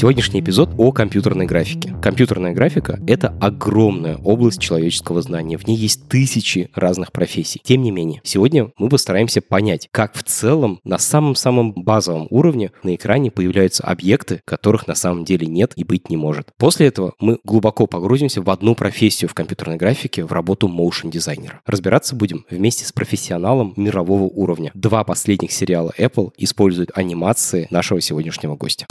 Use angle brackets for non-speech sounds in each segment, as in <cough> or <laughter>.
Сегодняшний эпизод о компьютерной графике. Компьютерная графика — это огромная область человеческого знания. В ней есть тысячи разных профессий. Тем не менее, сегодня мы постараемся понять, как в целом на самом-самом базовом уровне на экране появляются объекты, которых на самом деле нет и быть не может. После этого мы глубоко погрузимся в одну профессию в компьютерной графике, в работу моушен дизайнера. Разбираться будем вместе с профессионалом мирового уровня. Два последних сериала Apple используют анимации нашего сегодняшнего гостя.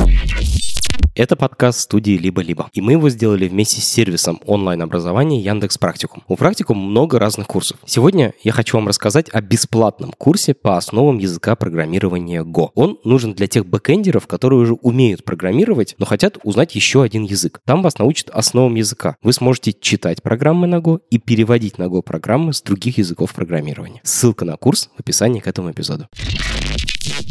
Это подкаст студии «Либо-либо». И мы его сделали вместе с сервисом онлайн-образования Яндекс Практикум. У Практикум много разных курсов. Сегодня я хочу вам рассказать о бесплатном курсе по основам языка программирования Go. Он нужен для тех бэкэндеров, которые уже умеют программировать, но хотят узнать еще один язык. Там вас научат основам языка. Вы сможете читать программы на Go и переводить на Go программы с других языков программирования. Ссылка на курс в описании к этому эпизоду.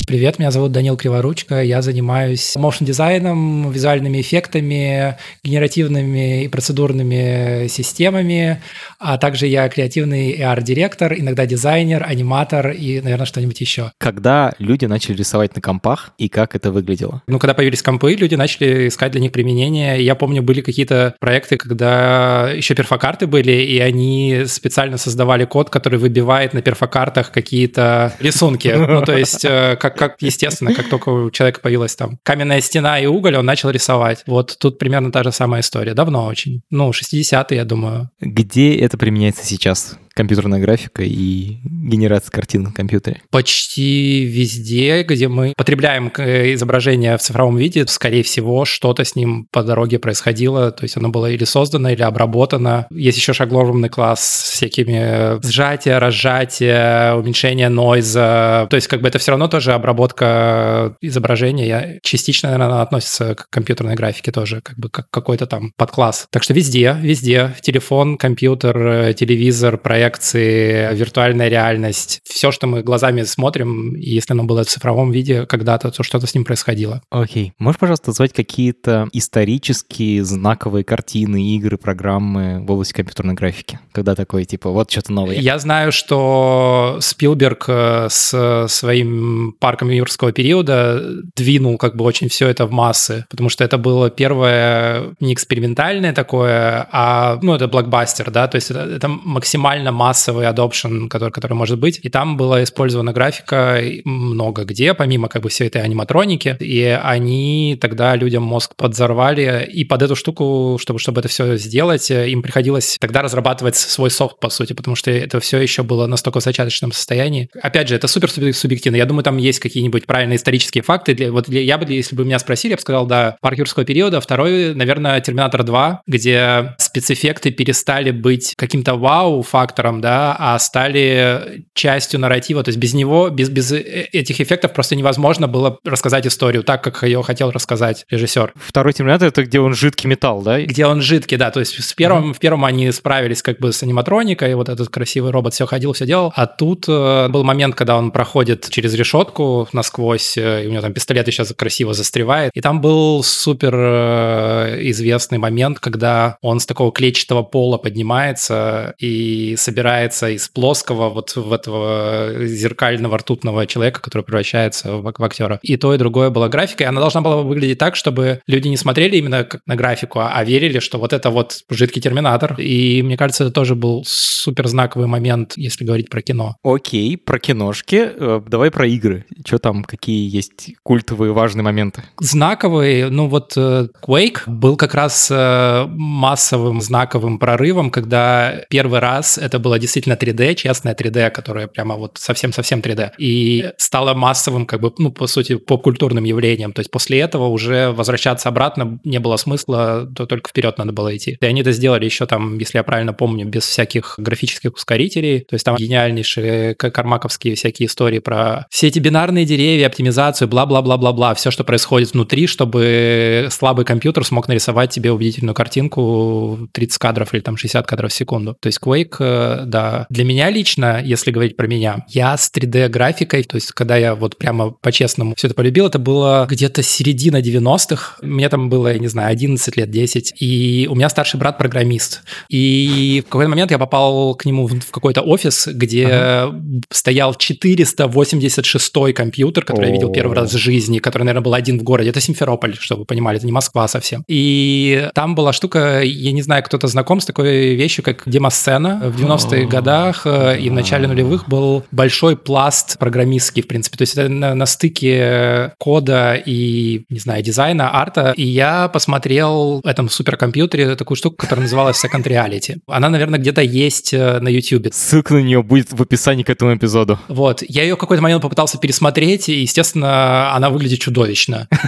Привет, меня зовут Данил Криворучка, я занимаюсь motion- дизайном, визуальными эффектами, генеративными и процедурными системами, а также я креативный AR-директор, иногда дизайнер, аниматор и, наверное, что-нибудь еще. Когда люди начали рисовать на компах и как это выглядело? Ну, когда появились компы, люди начали искать для них применение. Я помню, были какие-то проекты, когда еще перфокарты были, и они специально создавали код, который выбивает на перфокартах какие-то рисунки. Ну, то есть, э, как, как естественно, как только у человека появилась там каменная стена и уголь, он начал рисовать. Вот тут примерно та же самая история. Давно очень. Ну, 60-е, я думаю. Где это применяется сейчас? Компьютерная графика и генерация картин на компьютере? Почти везде, где мы потребляем э, изображение в цифровом виде, скорее всего, что-то с ним по дороге происходило, то есть оно было или создано, или обработано. Есть еще шагловый класс с всякими сжатия, разжатия, уменьшение нойза. То есть как бы это все равно тоже обработка изображения. Частично, наверное, относится к компьютерной графике тоже, как бы как какой-то там подкласс. Так что везде, везде. Телефон, компьютер, э, телевизор, проект проекции, виртуальная реальность, все, что мы глазами смотрим, если оно было в цифровом виде когда-то, то что-то с ним происходило. Окей. Okay. Можешь, пожалуйста, назвать какие-то исторические знаковые картины, игры, программы в области компьютерной графики? Когда такое, типа, вот что-то новое? Я знаю, что Спилберг э, с своим парком юрского периода двинул как бы очень все это в массы, потому что это было первое не экспериментальное такое, а, ну, это блокбастер, да, то есть это, это максимально массовый adoption, который, который может быть. И там была использована графика много где, помимо как бы всей этой аниматроники. И они тогда людям мозг подзорвали. И под эту штуку, чтобы, чтобы это все сделать, им приходилось тогда разрабатывать свой софт, по сути, потому что это все еще было настолько в зачаточном состоянии. Опять же, это супер субъективно. Я думаю, там есть какие-нибудь правильные исторические факты. Для, вот я бы, если бы меня спросили, я бы сказал, да, парк юрского периода. Второй, наверное, Терминатор 2, где спецэффекты перестали быть каким-то вау-фактором, автором, да, а стали частью нарратива. То есть без него, без, без э, этих эффектов просто невозможно было рассказать историю так, как ее хотел рассказать режиссер. Второй Терминатор — это где он жидкий металл, да? Где он жидкий, да. То есть в первом, mm-hmm. в первом они справились как бы с аниматроникой, вот этот красивый робот все ходил, все делал. А тут э, был момент, когда он проходит через решетку насквозь, э, и у него там пистолет еще красиво застревает. И там был супер э, известный момент, когда он с такого клетчатого пола поднимается и собирается из плоского вот в этого зеркального ртутного человека, который превращается в, в актера. И то, и другое было графикой. Она должна была выглядеть так, чтобы люди не смотрели именно как на графику, а, а верили, что вот это вот жидкий терминатор. И мне кажется, это тоже был супер знаковый момент, если говорить про кино. Окей, про киношки. Э, давай про игры. Что там, какие есть культовые важные моменты? Знаковые, ну вот э, Quake был как раз э, массовым знаковым прорывом, когда первый раз это это было действительно 3D, честное 3D, которое прямо вот совсем-совсем 3D. И стало массовым, как бы, ну, по сути, поп-культурным явлением. То есть после этого уже возвращаться обратно не было смысла, то только вперед надо было идти. И они это сделали еще там, если я правильно помню, без всяких графических ускорителей. То есть там гениальнейшие кармаковские всякие истории про все эти бинарные деревья, оптимизацию, бла-бла-бла-бла-бла, все, что происходит внутри, чтобы слабый компьютер смог нарисовать тебе убедительную картинку 30 кадров или там 60 кадров в секунду. То есть Quake, да. Для меня лично, если говорить про меня, я с 3D-графикой, то есть когда я вот прямо по-честному все это полюбил, это было где-то середина 90-х. Мне там было, я не знаю, 11 лет, 10. И у меня старший брат программист. И в какой-то момент я попал к нему в какой-то офис, где ага. стоял 486 компьютер, который О-о-о. я видел первый раз в жизни, который, наверное, был один в городе. Это Симферополь, чтобы вы понимали, это не Москва совсем. И там была штука, я не знаю, кто-то знаком с такой вещью, как демосцена. В 90-х годах э, и в начале нулевых был большой пласт программистский, в принципе. То есть это на, на стыке кода и, не знаю, дизайна, арта. И я посмотрел в этом суперкомпьютере такую штуку, которая называлась Second Reality. Она, наверное, где-то есть э, на YouTube. Ссылка на нее будет в описании к этому эпизоду. Вот. Я ее в какой-то момент попытался пересмотреть, и, естественно, она выглядит чудовищно. <laughs>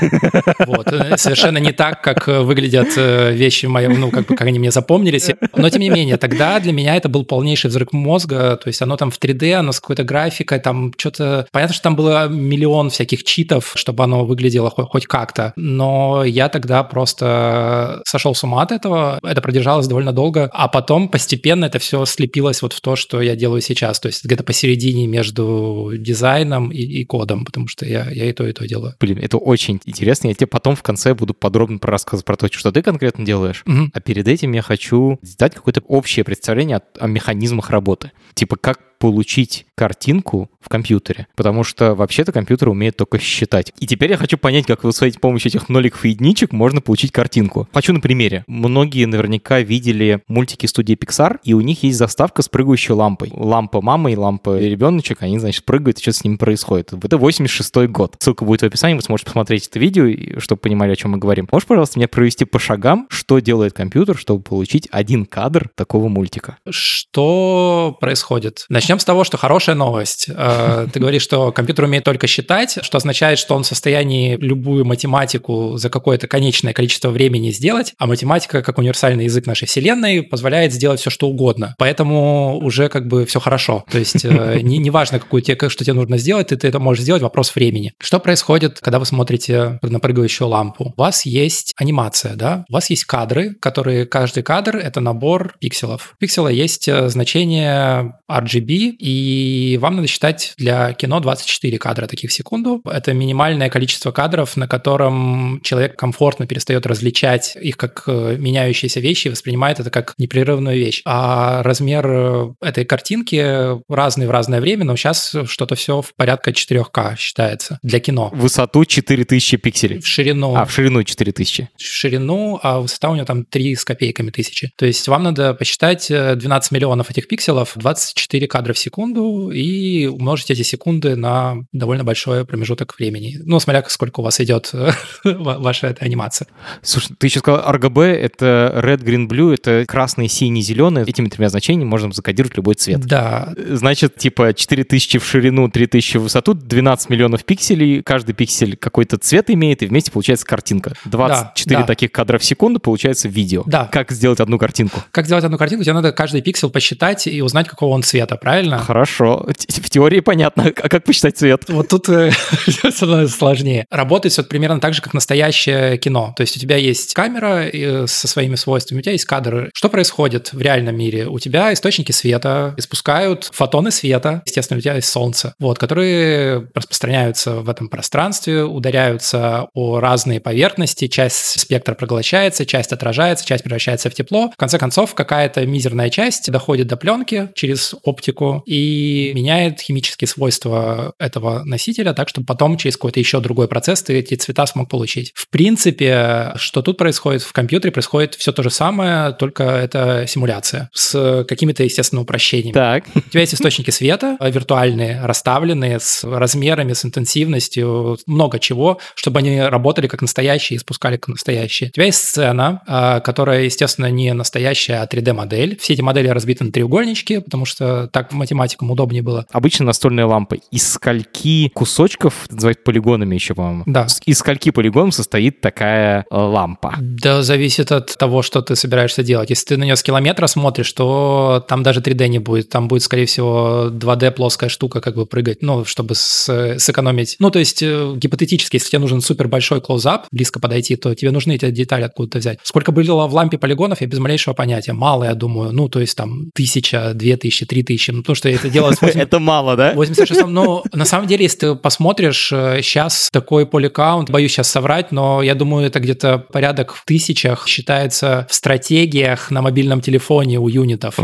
Вот. Совершенно не так, как выглядят э, вещи мои, ну, как бы, как они мне запомнились. Но, тем не менее, тогда для меня это был полнейший взрыв мозга, то есть оно там в 3D, оно с какой-то графикой, там что-то... Понятно, что там было миллион всяких читов, чтобы оно выглядело хоть, как-то, но я тогда просто сошел с ума от этого, это продержалось довольно долго, а потом постепенно это все слепилось вот в то, что я делаю сейчас, то есть где-то посередине между дизайном и, и кодом, потому что я, я и то, и то делаю. Блин, это очень интересно, я тебе потом в конце буду подробно рассказывать про то, что ты конкретно делаешь, угу. а перед этим я хочу дать какое-то общее представление о, о механизмах работы. Типа, как получить картинку в компьютере, потому что вообще-то компьютер умеет только считать. И теперь я хочу понять, как с помощью этих ноликов и единичек можно получить картинку. Хочу на примере. Многие наверняка видели мультики студии Pixar, и у них есть заставка с прыгающей лампой. Лампа мамы и лампа ребеночек, они, значит, прыгают, и что с ними происходит. Это 86 год. Ссылка будет в описании, вы сможете посмотреть это видео, чтобы понимали, о чем мы говорим. Можешь, пожалуйста, мне провести по шагам, что делает компьютер, чтобы получить один кадр такого мультика? Что происходит? Начнем Начнем с того, что хорошая новость. Э, ты говоришь, что компьютер умеет только считать, что означает, что он в состоянии любую математику за какое-то конечное количество времени сделать, а математика, как универсальный язык нашей вселенной, позволяет сделать все, что угодно. Поэтому уже как бы все хорошо. То есть э, <laughs> не, не важно, какую тебе, что тебе нужно сделать, ты, ты это можешь сделать, вопрос времени. Что происходит, когда вы смотрите на прыгающую лампу? У вас есть анимация, да? У вас есть кадры, которые каждый кадр — это набор пикселов. У пиксела есть э, значение RGB, и вам надо считать для кино 24 кадра таких в секунду. Это минимальное количество кадров, на котором человек комфортно перестает различать их как э, меняющиеся вещи и воспринимает это как непрерывную вещь. А размер э, этой картинки разный в разное время, но сейчас что-то все в порядка 4К считается для кино. Высоту 4000 пикселей. В ширину. А, в ширину 4000. В ширину, а высота у него там 3 с копейками тысячи. То есть вам надо посчитать 12 э, миллионов этих пикселов, 24 кадра в секунду и умножить эти секунды на довольно большой промежуток времени. Ну, смотря сколько у вас идет <laughs> ваша эта анимация. Слушай, ты еще сказал RGB, это red, green, blue, это красный, синий, зеленый. Этими тремя значениями можно закодировать любой цвет. Да. Значит, типа 4000 в ширину, 3000 в высоту, 12 миллионов пикселей, каждый пиксель какой-то цвет имеет, и вместе получается картинка. 24 да, да. таких кадра в секунду получается видео. Да. Как сделать одну картинку? Как сделать одну картинку? Тебе надо каждый пиксель посчитать и узнать, какого он цвета, правильно? Правильно? Хорошо. В теории понятно. А как посчитать цвет? Вот тут э, <laughs> сложнее. Работает все примерно так же, как настоящее кино. То есть у тебя есть камера э, со своими свойствами, у тебя есть кадры. Что происходит в реальном мире? У тебя источники света испускают фотоны света, естественно, у тебя есть солнце, вот, которые распространяются в этом пространстве, ударяются о разные поверхности, часть спектра проглощается, часть отражается, часть превращается в тепло. В конце концов, какая-то мизерная часть доходит до пленки через оптику оптику и меняет химические свойства этого носителя так, чтобы потом через какой-то еще другой процесс ты эти цвета смог получить. В принципе, что тут происходит? В компьютере происходит все то же самое, только это симуляция с какими-то, естественно, упрощениями. Так. У тебя есть источники света виртуальные, расставленные с размерами, с интенсивностью, много чего, чтобы они работали как настоящие и спускали как настоящие. У тебя есть сцена, а, которая, естественно, не настоящая, а 3D-модель. Все эти модели разбиты на треугольнички, потому что так математикам удобнее было. Обычно настольная лампа. Из скольки кусочков, называют полигонами еще, по-моему? Да. Из скольки полигонов состоит такая э, лампа? Да, зависит от того, что ты собираешься делать. Если ты на нее с километра смотришь, то там даже 3D не будет. Там будет, скорее всего, 2D плоская штука как бы прыгать, ну, чтобы с, сэкономить. Ну, то есть, э, гипотетически, если тебе нужен супер большой клоузап, близко подойти, то тебе нужны эти детали откуда-то взять. Сколько было в лампе полигонов, я без малейшего понятия. Мало, я думаю. Ну, то есть, там, тысяча, две тысячи, три тысячи. Ну, потому что это делалось... <laughs> Это мало, да? 86 <laughs> Ну, на самом деле, если ты посмотришь, сейчас э, такой поликаунт, боюсь сейчас соврать, но я думаю, это где-то порядок в тысячах считается в стратегиях на мобильном телефоне у юнитов.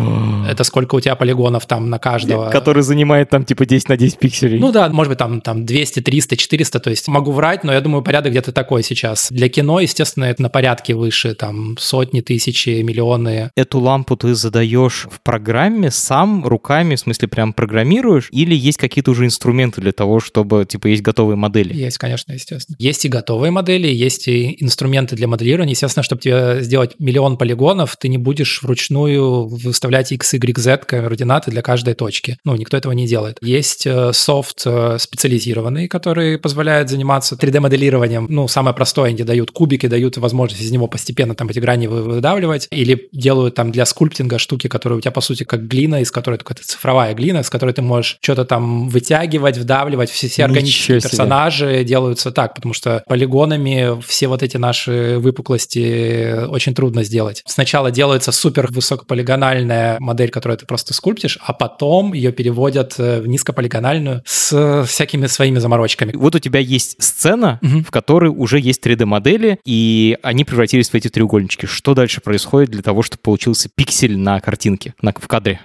это сколько у тебя полигонов там на каждого. Который занимает там типа 10 на 10 пикселей. Ну да, может быть там, там 200, 300, 400, то есть могу врать, но я думаю, порядок где-то такой сейчас. Для кино, естественно, это на порядке выше, там сотни, тысячи, миллионы. Эту лампу ты задаешь в программе сам руками, в смысле прям программируешь, или есть какие-то уже инструменты для того, чтобы, типа, есть готовые модели? Есть, конечно, естественно. Есть и готовые модели, есть и инструменты для моделирования. Естественно, чтобы тебе сделать миллион полигонов, ты не будешь вручную выставлять x, y, z координаты для каждой точки. Ну, никто этого не делает. Есть э, софт э, специализированный, который позволяет заниматься 3D-моделированием. Ну, самое простое, они дают кубики, дают возможность из него постепенно там эти грани выдавливать. Или делают там для скульптинга штуки, которые у тебя, по сути, как глина, из которой какая-то цифровая глина, с которой ты можешь что-то там вытягивать, вдавливать. Все, все органические персонажи делаются так, потому что полигонами все вот эти наши выпуклости очень трудно сделать. Сначала делается супер высокополигональная модель, которую ты просто скульптишь, а потом ее переводят э, в низкополигональную с всякими своими заморочками. Вот у тебя есть сцена, угу. в которой уже есть 3D-модели, и они превратились в эти треугольнички. Что дальше происходит для того, чтобы получился пиксель на картинке, на, в кадре?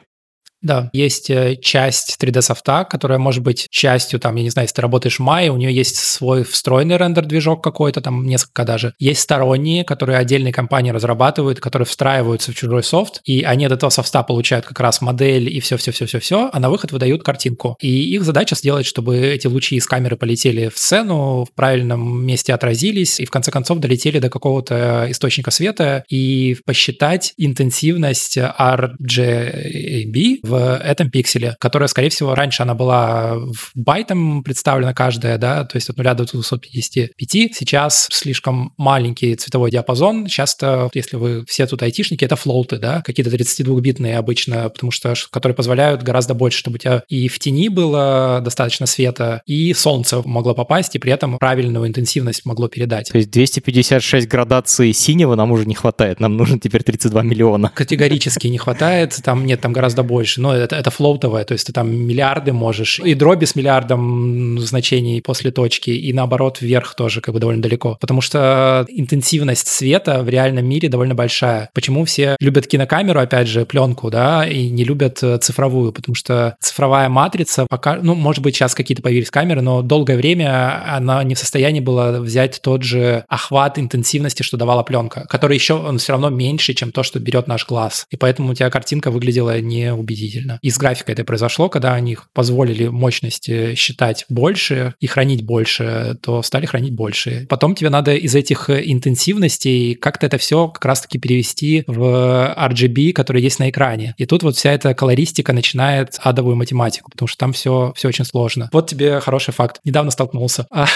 Да, есть э, часть 3D-софта, которая может быть частью, там, я не знаю, если ты работаешь в Maya, у нее есть свой встроенный рендер-движок какой-то, там несколько даже. Есть сторонние, которые отдельные компании разрабатывают, которые встраиваются в чужой софт, и они от этого софта получают как раз модель и все-все-все-все-все, а на выход выдают картинку. И их задача сделать, чтобы эти лучи из камеры полетели в сцену, в правильном месте отразились, и в конце концов долетели до какого-то источника света, и посчитать интенсивность RGB в этом пикселе, которая, скорее всего, раньше она была в байтом представлена каждая, да, то есть от 0 до 255. Сейчас слишком маленький цветовой диапазон. Часто, если вы все тут айтишники, это флоуты, да, какие-то 32-битные обычно, потому что, которые позволяют гораздо больше, чтобы у тебя и в тени было достаточно света, и солнце могло попасть, и при этом правильную интенсивность могло передать. То есть 256 градаций синего нам уже не хватает, нам нужно теперь 32 миллиона. Категорически не хватает, там нет, там гораздо больше но это, это флоутовое, то есть ты там миллиарды можешь, и дроби с миллиардом значений после точки, и наоборот вверх тоже как бы довольно далеко, потому что интенсивность света в реальном мире довольно большая. Почему все любят кинокамеру, опять же, пленку, да, и не любят э, цифровую, потому что цифровая матрица пока, ну, может быть, сейчас какие-то появились камеры, но долгое время она не в состоянии была взять тот же охват интенсивности, что давала пленка, который еще, он все равно меньше, чем то, что берет наш глаз. И поэтому у тебя картинка выглядела неубедительно действительно. Из графика это произошло, когда они позволили мощности считать больше и хранить больше, то стали хранить больше. Потом тебе надо из этих интенсивностей как-то это все как раз-таки перевести в RGB, который есть на экране. И тут вот вся эта колористика начинает адовую математику, потому что там все, все очень сложно. Вот тебе хороший факт. Недавно столкнулся. А,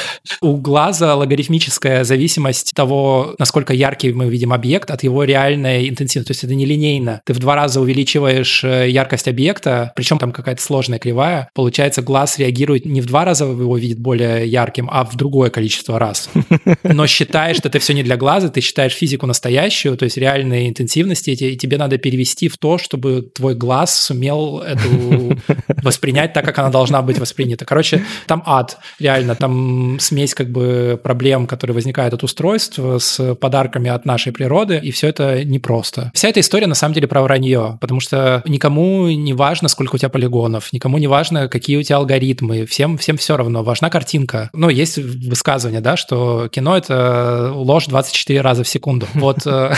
у глаза логарифмическая зависимость того, насколько яркий мы видим объект, от его реальной интенсивности. То есть это не линейно. Ты в два раза увеличиваешь э, яркость часть объекта, причем там какая-то сложная кривая, получается, глаз реагирует не в два раза его видит более ярким, а в другое количество раз. Но считаешь, что это все не для глаза, ты считаешь физику настоящую, то есть реальные интенсивности, и тебе надо перевести в то, чтобы твой глаз сумел эту воспринять так, как она должна быть воспринята. Короче, там ад, реально, там смесь как бы проблем, которые возникают от устройств с подарками от нашей природы, и все это непросто. Вся эта история на самом деле про вранье, потому что никому не важно, сколько у тебя полигонов, никому не важно, какие у тебя алгоритмы, всем, всем все равно, важна картинка. Ну, есть высказывание, да, что кино — это ложь 24 раза в секунду. <laughs> Вот э,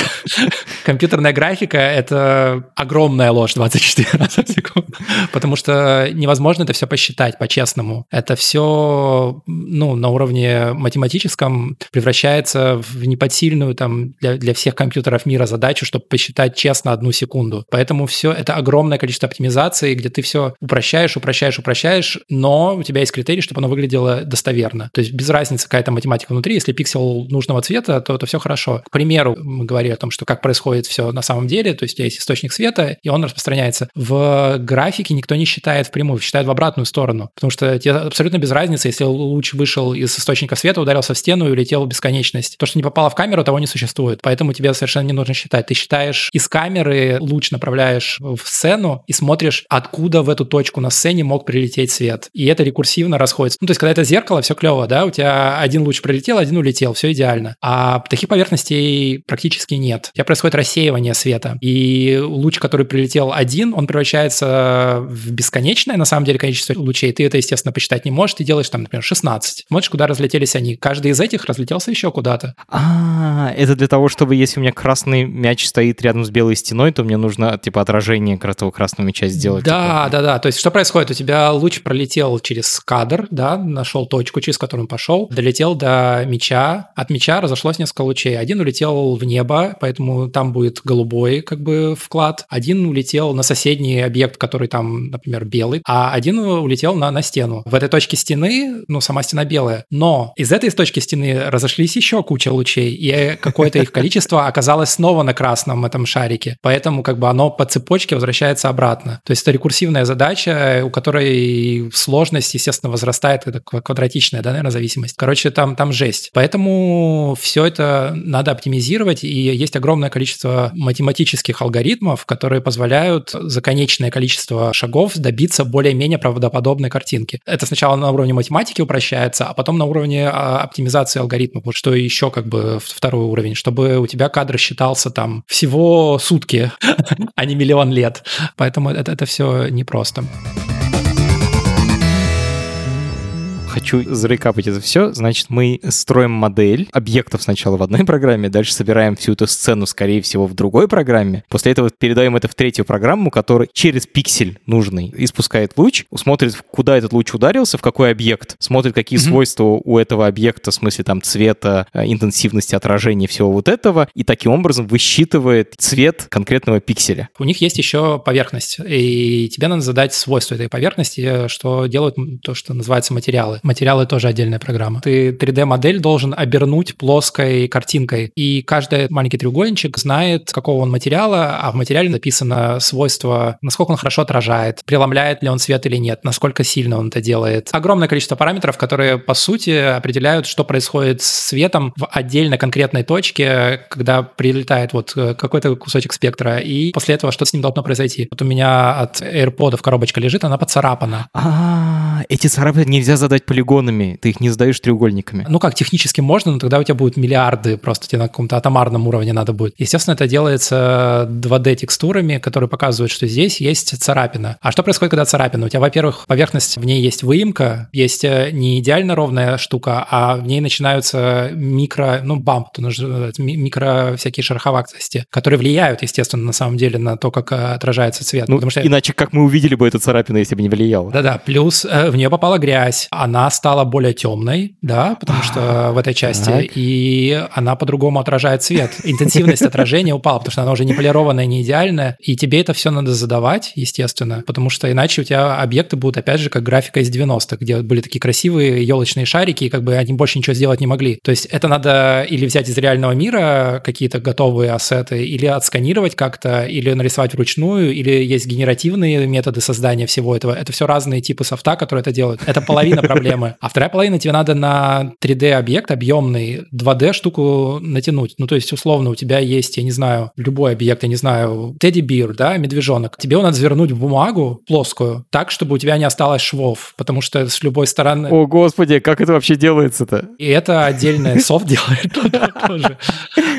компьютерная графика — это огромная ложь 24 <laughs> раза в секунду, потому что невозможно это все посчитать по-честному. Это все, ну, на уровне математическом превращается в неподсильную там для, для всех компьютеров мира задачу, чтобы посчитать честно одну секунду. Поэтому все это огромное количество оптимизации, где ты все упрощаешь, упрощаешь, упрощаешь, но у тебя есть критерий, чтобы оно выглядело достоверно. То есть без разницы какая-то математика внутри, если пиксел нужного цвета, то это все хорошо. К примеру, мы говорили о том, что как происходит все на самом деле, то есть у тебя есть источник света, и он распространяется. В графике никто не считает впрямую, считает в обратную сторону, потому что тебе абсолютно без разницы, если луч вышел из источника света, ударился в стену и улетел в бесконечность. То, что не попало в камеру, того не существует. Поэтому тебе совершенно не нужно считать. Ты считаешь из камеры, луч направляешь в сцену и смотришь, откуда в эту точку на сцене мог прилететь свет. И это рекурсивно расходится. Ну, то есть, когда это зеркало, все клево, да, у тебя один луч прилетел, один улетел, все идеально. А таких поверхностей практически нет. У тебя происходит рассеивание света. И луч, который прилетел один, он превращается в бесконечное, на самом деле, количество лучей. Ты это, естественно, посчитать не можешь. Ты делаешь там, например, 16. Смотришь, куда разлетелись они. Каждый из этих разлетелся еще куда-то. А, это для того, чтобы если у меня красный мяч стоит рядом с белой стеной, то мне нужно, типа, отражение этого красного мяча сделать. Да, типа. да, да. То есть что происходит? У тебя луч пролетел через кадр, да, нашел точку, через которую он пошел, долетел до мяча. От мяча разошлось несколько лучей. Один улетел в небо, поэтому там будет голубой, как бы, вклад. Один улетел на соседний объект, который там, например, белый, а один улетел на, на стену. В этой точке стены, ну, сама стена белая, но из этой точки стены разошлись еще куча лучей, и какое-то их <laughs> количество оказалось снова на красном этом шарике. Поэтому как бы оно по цепочке возвращается обратно. То есть это рекурсивная задача, у которой сложность, естественно, возрастает, это квадратичная, да, наверное, зависимость. Короче, там, там жесть. Поэтому все это надо оптимизировать, и есть огромное количество математических алгоритмов, которые позволяют за конечное количество шагов добиться более-менее правдоподобной картинки. Это сначала на уровне математики упрощается, а потом на уровне а, оптимизации алгоритмов, вот что еще как бы второй уровень, чтобы у тебя кадр считался там всего сутки, <laughs> а не миллион лет. Поэтому это, это все непросто. Хочу зарекапать это все. Значит, мы строим модель объектов сначала в одной <laughs> программе, дальше собираем всю эту сцену, скорее всего, в другой программе. После этого передаем это в третью программу, которая через пиксель нужный испускает луч, смотрит, куда этот луч ударился, в какой объект, смотрит, какие mm-hmm. свойства у этого объекта, в смысле там цвета, э, интенсивности отражения, всего вот этого, и таким образом высчитывает цвет конкретного пикселя. У них есть еще поверхность, и тебе надо задать свойства этой поверхности, что делают то, что называется материалы материалы тоже отдельная программа. Ты 3D-модель должен обернуть плоской картинкой, и каждый маленький треугольничек знает, какого он материала, а в материале написано свойство, насколько он хорошо отражает, преломляет ли он свет или нет, насколько сильно он это делает. Огромное количество параметров, которые, по сути, определяют, что происходит с светом в отдельно конкретной точке, когда прилетает вот э, какой-то кусочек спектра, и после этого что с ним должно произойти. Вот у меня от AirPods коробочка лежит, она поцарапана. А, эти царапины нельзя задать по полигонами, ты их не сдаешь треугольниками. Ну как, технически можно, но тогда у тебя будут миллиарды, просто тебе на каком-то атомарном уровне надо будет. Естественно, это делается 2D-текстурами, которые показывают, что здесь есть царапина. А что происходит, когда царапина? У тебя, во-первых, поверхность, в ней есть выемка, есть э, не идеально ровная штука, а в ней начинаются микро, ну, бамп, то нужно микро всякие шероховатости, которые влияют, естественно, на самом деле на то, как э, отражается цвет. Ну, потому что... иначе как мы увидели бы эту царапину, если бы не влияло? Да-да, плюс э, в нее попала грязь, она стала более темной, да, потому что в этой части, так. и она по-другому отражает свет. Интенсивность отражения упала, потому что она уже не полированная, не идеальная, и тебе это все надо задавать, естественно, потому что иначе у тебя объекты будут, опять же, как графика из 90-х, где были такие красивые елочные шарики, и как бы они больше ничего сделать не могли. То есть это надо или взять из реального мира какие-то готовые ассеты, или отсканировать как-то, или нарисовать вручную, или есть генеративные методы создания всего этого. Это все разные типы софта, которые это делают. Это половина проблемы <laughs> проблемы. А вторая половина тебе надо на 3D-объект объемный 2D-штуку натянуть. Ну, то есть, условно, у тебя есть, я не знаю, любой объект, я не знаю, тедди бир, да, медвежонок. Тебе надо завернуть в бумагу плоскую так, чтобы у тебя не осталось швов, потому что с любой стороны... О, господи, как это вообще делается-то? И это отдельный <laughs> софт делает <laughs> тоже.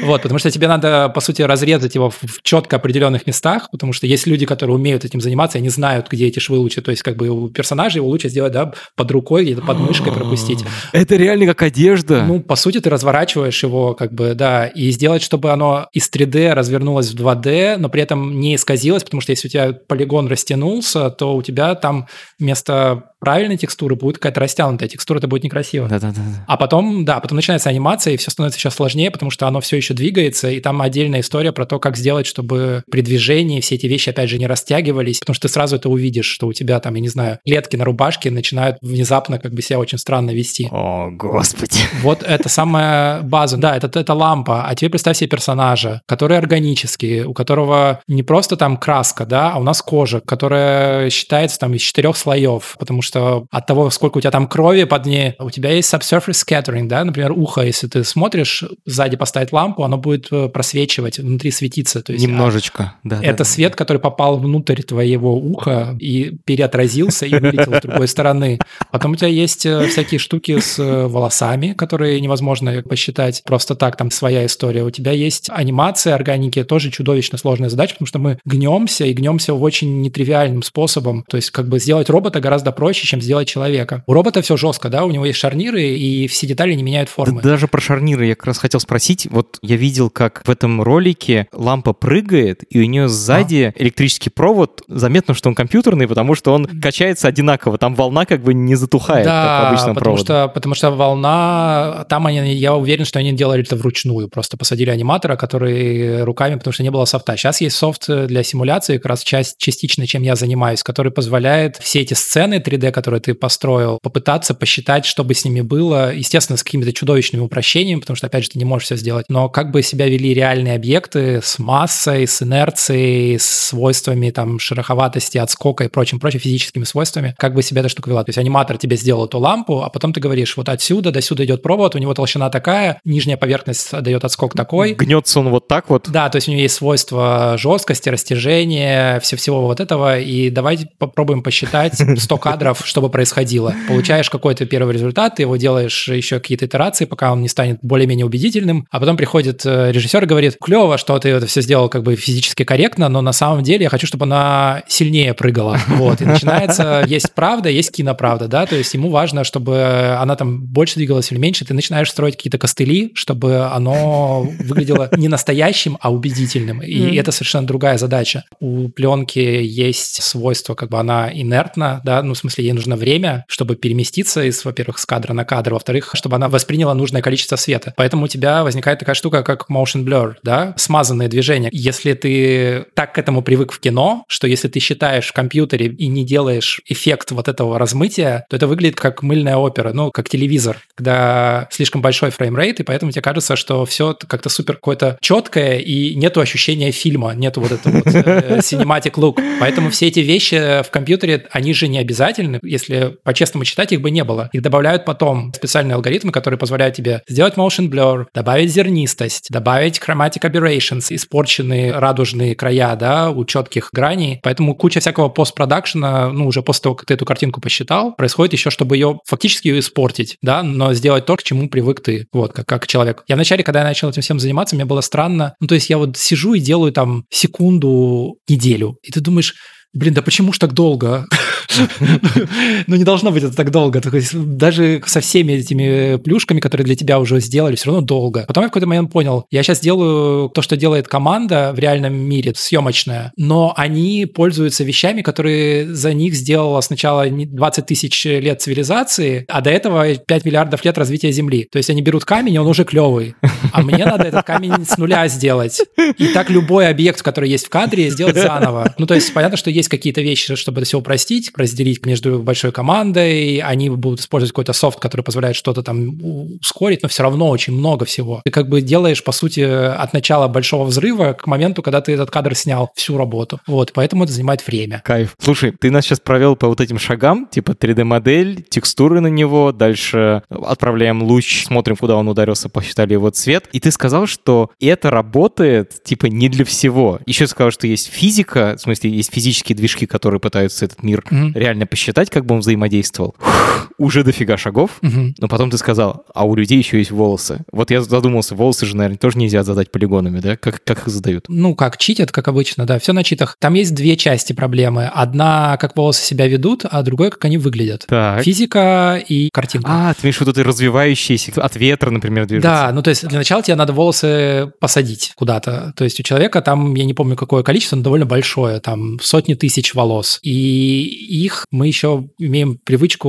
Вот, потому что тебе надо, по сути, разрезать его в четко определенных местах, потому что есть люди, которые умеют этим заниматься, они знают, где эти швы лучше. То есть, как бы у персонажа его лучше сделать, да, под рукой, где-то под мышкой пропустить. Это реально как одежда. Ну, по сути, ты разворачиваешь его, как бы, да, и сделать, чтобы оно из 3D развернулось в 2D, но при этом не исказилось, потому что если у тебя полигон растянулся, то у тебя там вместо правильной текстуры будет какая-то растянутая текстура, это будет некрасиво. Да-да-да. А потом, да, потом начинается анимация, и все становится еще сложнее, потому что оно все еще двигается, и там отдельная история про то, как сделать, чтобы при движении все эти вещи, опять же, не растягивались, потому что ты сразу это увидишь, что у тебя там, я не знаю, клетки на рубашке начинают внезапно как бы себя очень странно вести. О, господи. Вот это самая база. Да, это, это лампа. А теперь представь себе персонажа, который органический, у которого не просто там краска, да, а у нас кожа, которая считается там из четырех слоев, потому что от того, сколько у тебя там крови под ней, у тебя есть subsurface scattering, да, например, ухо, если ты смотришь, сзади поставить лампу, оно будет э, просвечивать, внутри светиться. То есть, Немножечко, да. Это да, свет, который попал внутрь твоего уха и переотразился и вылетел с другой стороны. Потом у тебя есть э, всякие штуки с э, волосами, которые невозможно посчитать просто так, там своя история. У тебя есть анимация органики, тоже чудовищно сложная задача, потому что мы гнемся и гнемся в очень нетривиальным способом. То есть как бы сделать робота гораздо проще, чем сделать человека. У робота все жестко, да, у него есть шарниры, и все детали не меняют формы. Да, даже про шарниры я как раз хотел спросить. Вот я видел, как в этом ролике лампа прыгает, и у нее сзади а? электрический провод. Заметно, что он компьютерный, потому что он качается одинаково. Там волна как бы не затухает, да, как в обычном потому проводе. Что, потому что волна... Там они, я уверен, что они делали это вручную. Просто посадили аниматора, который руками, потому что не было софта. Сейчас есть софт для симуляции, как раз часть, частично, чем я занимаюсь, который позволяет все эти сцены 3D, которые ты построил, попытаться посчитать, что бы с ними было. Естественно, с какими-то чудовищными упрощениями, потому что, опять же, ты не можешь все сделать. Но как бы себя вели реальные объекты с массой, с инерцией, с свойствами там шероховатости, отскока и прочим, прочим физическими свойствами, как бы себя эта штука вела. То есть аниматор тебе сделал эту лампу, а потом ты говоришь, вот отсюда до сюда идет провод, у него толщина такая, нижняя поверхность дает отскок такой. Гнется он вот так вот? Да, то есть у него есть свойства жесткости, растяжения, все всего вот этого, и давайте попробуем посчитать 100 кадров, чтобы происходило. Получаешь какой-то первый результат, ты его делаешь еще какие-то итерации, пока он не станет более-менее убедительным, а потом приходит э, режиссер и говорит, клево, что ты это все сделал как бы физически корректно, но на самом деле я хочу, чтобы она сильнее прыгала. Вот, и начинается, есть правда, есть киноправда, да, то есть ему важно, чтобы она там больше двигалась или меньше, ты начинаешь строить какие-то костыли, чтобы оно выглядело не настоящим, а убедительным. И mm. это совершенно другая задача. У пленки есть свойство, как бы она инертна, да, ну, в смысле, ей нужно время, чтобы переместиться из, во-первых, с кадра на кадр, во-вторых, чтобы она восприняла нужное количество света. Поэтому у тебя возникает такая штука, как motion blur, да, смазанные движения. Если ты так к этому привык в кино, что если ты считаешь в компьютере и не делаешь эффект вот этого размытия, то это выглядит как мыльная опера, ну, как телевизор, когда слишком большой framerate, и поэтому тебе кажется, что все как-то супер какое-то четкое, и нету ощущения фильма, нету вот этого вот э, <laughs> cinematic look. Поэтому все эти вещи в компьютере, они же не обязательны. Если по-честному читать, их бы не было. Их добавляют потом специальные алгоритмы, которые позволяют тебе сделать motion blur, добавить зернистость, добавить chromatic aberrations, испорченные радужные края, да, у четких граней. Поэтому куча всякого постпродакшена, ну, уже после того, как ты эту картинку посчитал, происходит еще, чтобы ее фактически ее испортить, да, но сделать то, к чему привык ты, вот, как, как человек. Я вначале, когда я начал этим всем заниматься, мне было странно, ну, то есть я вот сижу и делаю там секунду, неделю, и ты думаешь, блин, да почему ж так долго? <laughs> Ну, не должно быть это так долго. Даже со всеми этими плюшками, которые для тебя уже сделали, все равно долго. Потом я в какой-то момент понял, я сейчас делаю то, что делает команда в реальном мире, съемочная, но они пользуются вещами, которые за них сделала сначала 20 тысяч лет цивилизации, а до этого 5 миллиардов лет развития Земли. То есть они берут камень, и он уже клевый. А мне надо этот камень с нуля сделать. И так любой объект, который есть в кадре, сделать заново. Ну, то есть понятно, что есть какие-то вещи, чтобы это все упростить, разделить между большой командой, они будут использовать какой-то софт, который позволяет что-то там ускорить, но все равно очень много всего. Ты как бы делаешь, по сути, от начала большого взрыва к моменту, когда ты этот кадр снял всю работу. Вот, поэтому это занимает время. Кайф. Слушай, ты нас сейчас провел по вот этим шагам, типа 3D-модель, текстуры на него, дальше отправляем луч, смотрим, куда он ударился, посчитали его цвет. И ты сказал, что это работает, типа, не для всего. Еще сказал, что есть физика, в смысле, есть физические движки, которые пытаются этот мир mm-hmm. реально посчитать, как бы он взаимодействовал. Фух, уже дофига шагов. Mm-hmm. Но потом ты сказал, а у людей еще есть волосы. Вот я задумался, волосы же, наверное, тоже нельзя задать полигонами, да? Как, как их задают? Ну, как читят, как обычно, да. Все на читах. Там есть две части проблемы. Одна, как волосы себя ведут, а другой, как они выглядят. Так. Физика и картинка. А, ты имеешь в виду ты развивающиеся от ветра, например, движется? Да, ну то есть для начала тебе надо волосы посадить куда-то. То есть у человека там, я не помню какое количество, но довольно большое, там сотни тысяч волос. И их мы еще имеем привычку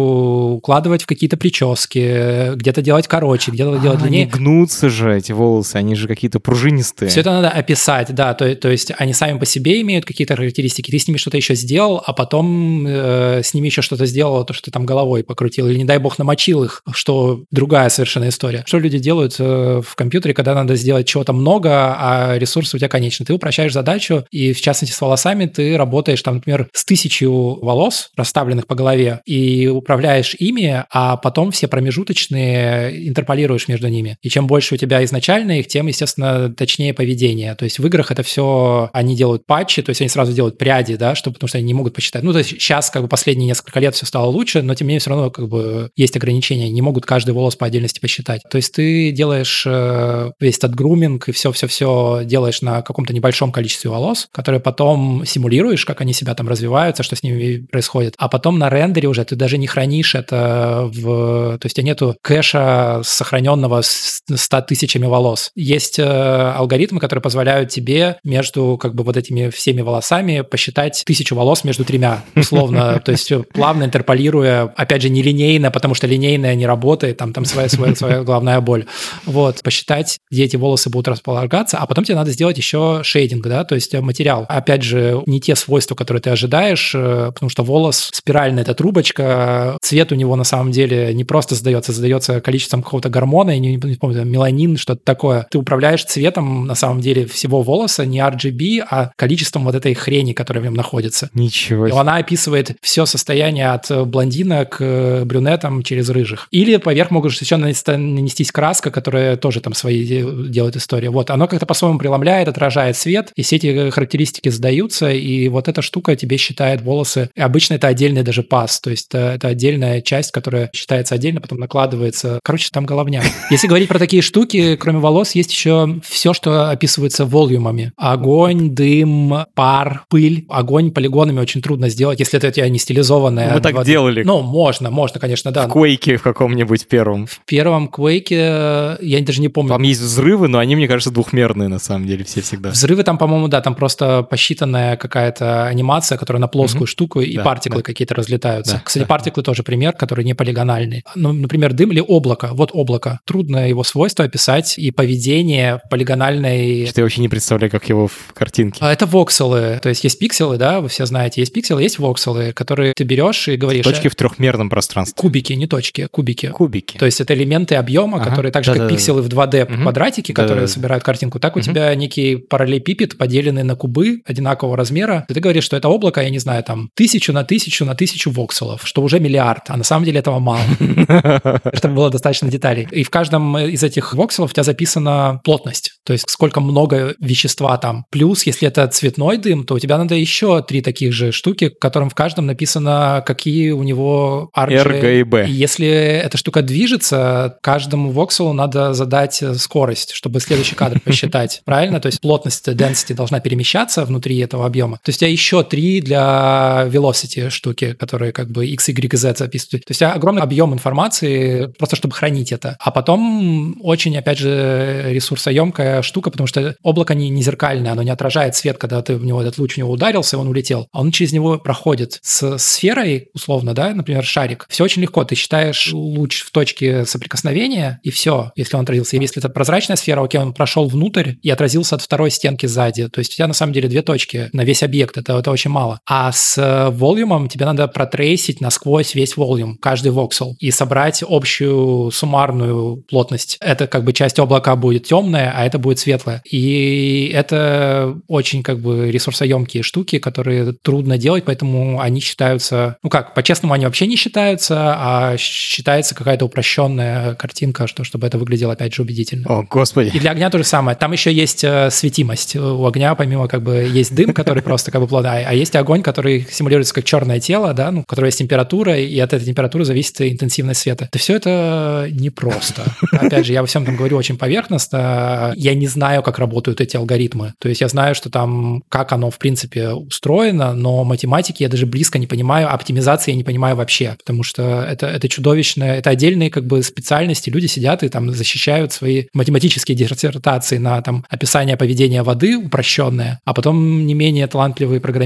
укладывать в какие-то прически, где-то делать короче, где-то а, делать длиннее. Они гнутся же, эти волосы, они же какие-то пружинистые. Все это надо описать, да, то, то есть они сами по себе имеют какие-то характеристики, ты с ними что-то еще сделал, а потом э, с ними еще что-то сделал, то, что ты там головой покрутил, или, не дай бог, намочил их, что другая совершенно история. Что люди делают э, в компьютере, когда надо сделать чего-то много, а ресурсы у тебя конечны? Ты упрощаешь задачу, и в частности с волосами ты работаешь там, например, с тысячу волос, расставленных по голове, и управляешь ими, а потом все промежуточные интерполируешь между ними. И чем больше у тебя изначально их, тем, естественно, точнее поведение. То есть в играх это все, они делают патчи, то есть они сразу делают пряди, да, чтобы, потому что они не могут посчитать. Ну, то есть сейчас как бы последние несколько лет все стало лучше, но тем не менее все равно как бы есть ограничения, не могут каждый волос по отдельности посчитать. То есть ты делаешь э, весь этот груминг и все-все-все делаешь на каком-то небольшом количестве волос, которые потом симулируешь, как они себя там развиваются, что с ними происходит. А потом на рендере уже ты даже не хранишь это в... То есть у тебя нету кэша сохраненного с 100 тысячами волос. Есть э, алгоритмы, которые позволяют тебе между как бы вот этими всеми волосами посчитать тысячу волос между тремя, условно. <laughs> То есть плавно интерполируя, опять же, нелинейно, потому что линейная не работает, там, там своя, своя, своя главная боль. Вот, посчитать, где эти волосы будут располагаться, а потом тебе надо сделать еще шейдинг, да, то есть материал. Опять же, не те свойства, которые ты ожидаешь, э, потому что волос спиральная эта трубочка, цвет у него на самом деле не просто задается, задается количеством какого-то гормона, я не, не помню, меланин, что-то такое. Ты управляешь цветом, на самом деле, всего волоса, не RGB, а количеством вот этой хрени, которая в нем находится. Ничего себе. И она описывает все состояние от блондина к брюнетам через рыжих. Или поверх могут еще нанестись краска, которая тоже там свои делает истории. Вот, оно как-то по-своему преломляет, отражает свет, и все эти характеристики сдаются, и вот эта штука тебе считает волосы. И обычно это отдельный даже пас, то есть это, это отдельная часть, которая считается отдельно, потом накладывается. Короче, там головня. <laughs> Если говорить про такие штуки, кроме волос, есть еще все, что описывается волюмами. Огонь, дым, пар, пыль. Огонь полигонами очень трудно сделать, если это у тебя не стилизованное. Мы так воды. делали. Ну, можно, можно, конечно, да. В Quake в каком-нибудь первом. В первом Quake я даже не помню. Там есть взрывы, но они, мне кажется, двухмерные на самом деле все всегда. Взрывы там, по-моему, да, там просто посчитанная какая-то анимация, которая на плоскую mm-hmm. штуку, и да, партиклы да. какие-то разлетаются. Да, Кстати, да, партиклы да. тоже пример, который не полигональный. Ну, например, дым или облако. Вот облако. Трудно его свойства описать, и поведение полигональной... Что я вообще не представляю, как его в картинке. А это вокселы. То есть есть пикселы, да, вы все знаете. Есть пикселы, есть вокселы, которые ты берешь и говоришь... Точки в трехмерном пространстве. Кубики, не точки, кубики. Кубики. То есть это элементы объема, ага. которые так же, да, как да, пикселы да. в 2D угу. квадратики, которые да, собирают картинку, так у угу. тебя некий параллелепипед, поделенный на кубы одинакового размера. И ты говоришь, что это облако, я не знаю, там, тысячу на тысячу на тысячу вокселов, что уже миллиард, а на самом деле этого мало. <laughs> Чтобы было достаточно деталей. И в каждом из этих вокселов у тебя записана плотность, то есть сколько много вещества там. Плюс, если это цветной дым, то у тебя надо еще три таких же штуки, в котором в каждом написано, какие у него. R, G и B. И если эта штука движется, каждому вокселу надо задать скорость, чтобы следующий кадр <laughs> посчитать. Правильно? То есть плотность density должна перемещаться внутри этого объема. То есть у тебя еще три для velocity штуки, которые как бы x, y, z записывают. То есть огромный объем информации просто чтобы хранить это. А потом очень, опять же, ресурсоемкая штука, потому что облако не, не зеркальное, оно не отражает свет, когда ты в него этот луч в него ударился, он улетел. А он через него проходит. С сферой, условно, да, например, шарик, все очень легко. Ты считаешь луч в точке соприкосновения, и все, если он отразился. И если это прозрачная сфера, окей, он прошел внутрь и отразился от второй стенки сзади. То есть у тебя на самом деле две точки на весь объект. Это это очень мало. А с волюмом тебе надо протрейсить насквозь весь волюм, каждый воксел, и собрать общую суммарную плотность. Это как бы часть облака будет темная, а это будет светлая. И это очень как бы ресурсоемкие штуки, которые трудно делать, поэтому они считаются, ну как, по-честному они вообще не считаются, а считается какая-то упрощенная картинка, что чтобы это выглядело опять же убедительно. О, господи. И для огня то же самое. Там еще есть э, светимость. У огня помимо как бы есть дым, который просто как бы плода, а есть огонь, который симулируется как черное тело, да, ну, у которого есть температура, и от этой температуры зависит интенсивность света. Это все это непросто. Опять же, я во всем этом говорю очень поверхностно. Я не знаю, как работают эти алгоритмы. То есть я знаю, что там, как оно, в принципе, устроено, но математики я даже близко не понимаю, оптимизации я не понимаю вообще, потому что это, это чудовищно, это отдельные как бы специальности. Люди сидят и там защищают свои математические диссертации на там описание поведения воды упрощенное, а потом не менее талантливые программисты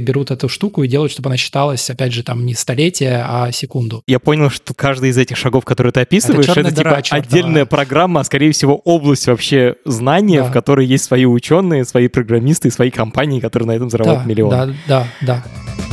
берут эту штуку и делают, чтобы она считалась, опять же, там не столетие, а секунду. Я понял, что каждый из этих шагов, которые ты описываешь, это, это типа чертова. отдельная программа, а скорее всего область вообще знания, да. в которой есть свои ученые, свои программисты, свои компании, которые на этом зарабатывают да, миллионы. Да, да, да.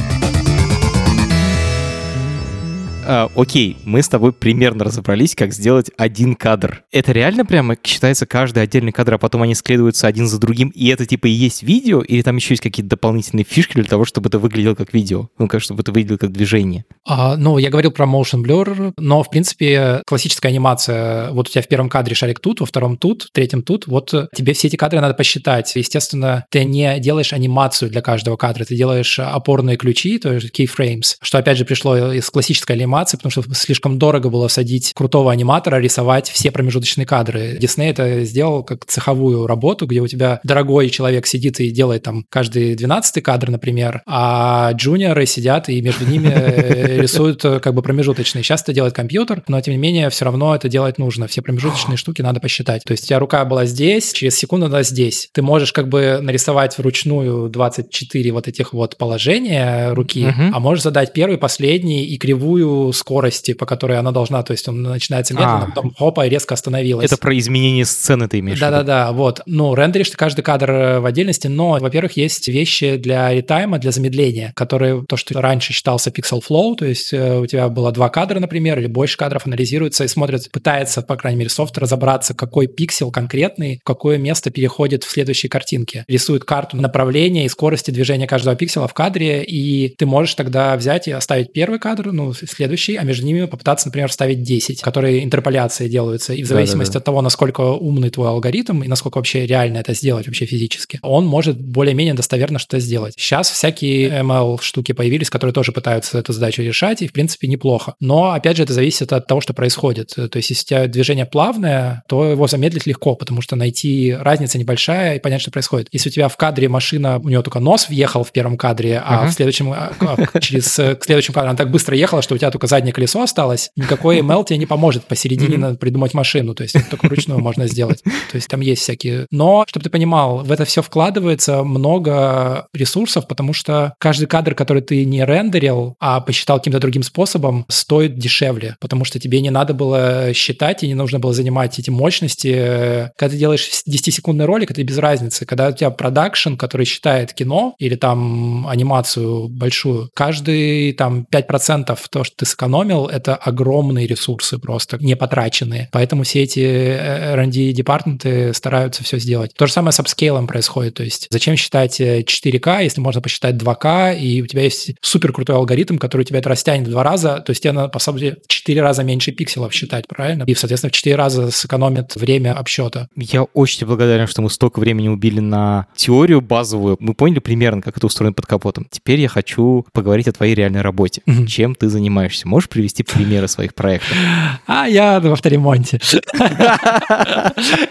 А, окей, мы с тобой примерно разобрались, как сделать один кадр. Это реально прямо считается каждый отдельный кадр, а потом они складываются один за другим, и это типа и есть видео, или там еще есть какие-то дополнительные фишки для того, чтобы это выглядело как видео? Ну, как чтобы это выглядело как движение? А, ну, я говорил про motion blur, но, в принципе, классическая анимация, вот у тебя в первом кадре шарик тут, во втором тут, в третьем тут, вот тебе все эти кадры надо посчитать. Естественно, ты не делаешь анимацию для каждого кадра, ты делаешь опорные ключи, то есть keyframes, что, опять же, пришло из классической анимации, анимации, потому что слишком дорого было садить крутого аниматора, рисовать все промежуточные кадры. Дисней это сделал как цеховую работу, где у тебя дорогой человек сидит и делает там каждый 12 кадр, например, а джуниоры сидят и между ними э, <laughs> рисуют э, как бы промежуточные. Сейчас это делает компьютер, но тем не менее все равно это делать нужно. Все промежуточные штуки надо посчитать. То есть у тебя рука была здесь, через секунду она здесь. Ты можешь как бы нарисовать вручную 24 вот этих вот положения руки, а можешь задать первый, последний и кривую скорости, по которой она должна, то есть он начинается медленно, а. потом хопа и резко остановилась. Это про изменение сцены ты имеешь Да-да-да, вот. Ну, рендеришь ты каждый кадр э, в отдельности, но, во-первых, есть вещи для ретайма, для замедления, которые, то, что раньше считался pixel flow, то есть э, у тебя было два кадра, например, или больше кадров анализируется и смотрит, пытается, по крайней мере, софт разобраться, какой пиксел конкретный, в какое место переходит в следующей картинке. Рисует карту направления и скорости движения каждого пикселя в кадре, и ты можешь тогда взять и оставить первый кадр, ну, следующий следующий, а между ними попытаться, например, вставить 10, которые интерполяции делаются. И в зависимости да, да, да. от того, насколько умный твой алгоритм и насколько вообще реально это сделать вообще физически, он может более-менее достоверно что-то сделать. Сейчас всякие ML-штуки появились, которые тоже пытаются эту задачу решать, и, в принципе, неплохо. Но, опять же, это зависит от того, что происходит. То есть, если у тебя движение плавное, то его замедлить легко, потому что найти разница небольшая и понять, что происходит. Если у тебя в кадре машина, у нее только нос въехал в первом кадре, а uh-huh. в следующем, а, а, через к следующему кадру она так быстро ехала, что у тебя только заднее колесо осталось, никакой <laughs> ML тебе не поможет посередине mm-hmm. придумать машину, то есть только вручную можно сделать. То есть там есть всякие... Но, чтобы ты понимал, в это все вкладывается много ресурсов, потому что каждый кадр, который ты не рендерил, а посчитал каким-то другим способом, стоит дешевле, потому что тебе не надо было считать и не нужно было занимать эти мощности. Когда ты делаешь 10-секундный ролик, это без разницы. Когда у тебя продакшн, который считает кино или там анимацию большую, каждый там 5% то, что ты сэкономил, это огромные ресурсы просто, не потраченные. Поэтому все эти э, R&D-департменты стараются все сделать. То же самое с апскейлом происходит. То есть зачем считать 4К, э, если можно посчитать 2К, и у тебя есть супер крутой алгоритм, который тебя это растянет в два раза, то есть тебе надо, по в 4 раза меньше пикселов считать, правильно? И, соответственно, в 4 раза сэкономит время обсчета. Я очень тебе благодарен, что мы столько времени убили на теорию базовую. Мы поняли примерно, как это устроено под капотом. Теперь я хочу поговорить о твоей реальной работе. Mm-hmm. Чем ты занимаешься? Можешь привести примеры своих проектов? А я в авторемонте.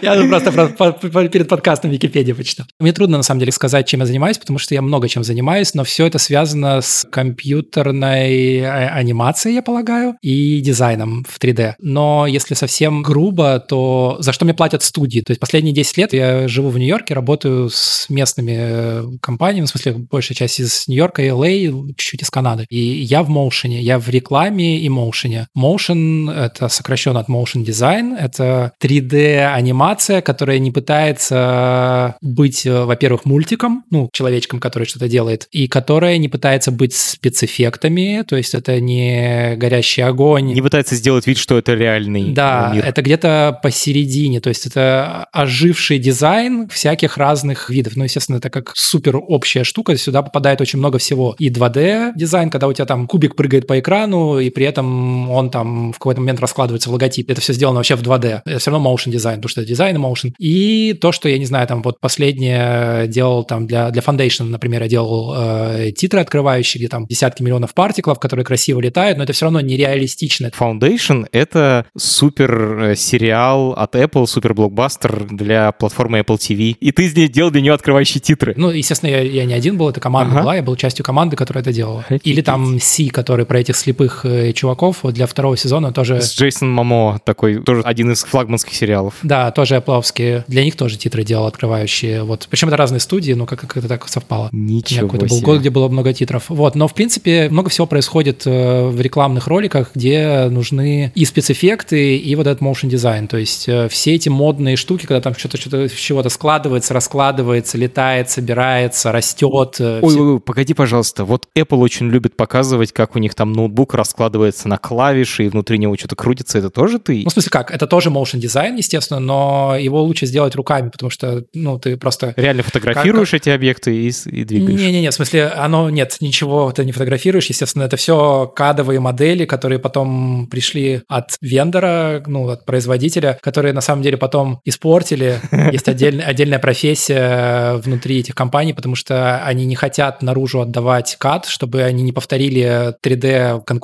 Я просто перед подкастом Википедию почитал. Мне трудно, на самом деле, сказать, чем я занимаюсь, потому что я много чем занимаюсь, но все это связано с компьютерной а, анимацией, я полагаю, и дизайном в 3D. Но если совсем грубо, то за что мне платят студии? То есть последние 10 лет я живу в Нью-Йорке, работаю с местными э, компаниями, в смысле, большая часть из Нью-Йорка, LA, чуть-чуть из Канады. И я в моушене, я в рекламе, рекламе и моушене. Motion — это сокращенно от motion design, это 3D-анимация, которая не пытается быть, э, во-первых, мультиком, ну, человечком, который что-то делает, и которая не пытается быть спецэффектами, то есть это не горящий огонь. Не пытается сделать вид, что это реальный Да, мир. это где-то посередине, то есть это оживший дизайн всяких разных видов. Ну, естественно, это как супер общая штука, сюда попадает очень много всего. И 2D дизайн, когда у тебя там кубик прыгает по экрану, и при этом он там в какой-то момент раскладывается в логотип. Это все сделано вообще в 2D. Это все равно motion дизайн, потому что это дизайн и motion. И то, что я не знаю, там вот последнее делал там для, для Foundation, например, я делал э, титры открывающие, где там десятки миллионов партиклов, которые красиво летают, но это все равно нереалистично. Foundation — это супер э, сериал от Apple, супер блокбастер для платформы Apple TV. И ты здесь делал для нее открывающие титры. Ну, естественно, я, я не один был, это команда Ага. была, я был частью команды, которая это делала. Офигеть. Или там Си, который про этих слепых э, чуваков для второго сезона тоже... С Джейсон Мамо, такой тоже один из флагманских сериалов. Да, тоже Apple-овские. Для них тоже титры делал открывающие. Вот. Причем это разные студии, но как, как это так совпало. Ничего какой-то был год, где было много титров. Вот. Но, в принципе, много всего происходит э, в рекламных роликах, где нужны и спецэффекты, и вот этот motion дизайн. То есть э, все эти модные штуки, когда там что-то что с чего-то складывается, раскладывается, летает, собирается, растет. Ой, все- ой, ой, погоди, пожалуйста. Вот Apple очень любит показывать, как у них там ноутбук раскладывается на клавиши, и внутри него что-то крутится. Это тоже ты? Ну, в смысле как? Это тоже motion дизайн, естественно, но его лучше сделать руками, потому что, ну, ты просто... Реально фотографируешь эти объекты и, и двигаешь? Не-не-не, в смысле, оно, нет, ничего ты не фотографируешь, естественно, это все кадовые модели, которые потом пришли от вендора, ну, от производителя, которые на самом деле потом испортили. <laughs> Есть отдельная, отдельная профессия внутри этих компаний, потому что они не хотят наружу отдавать кад, чтобы они не повторили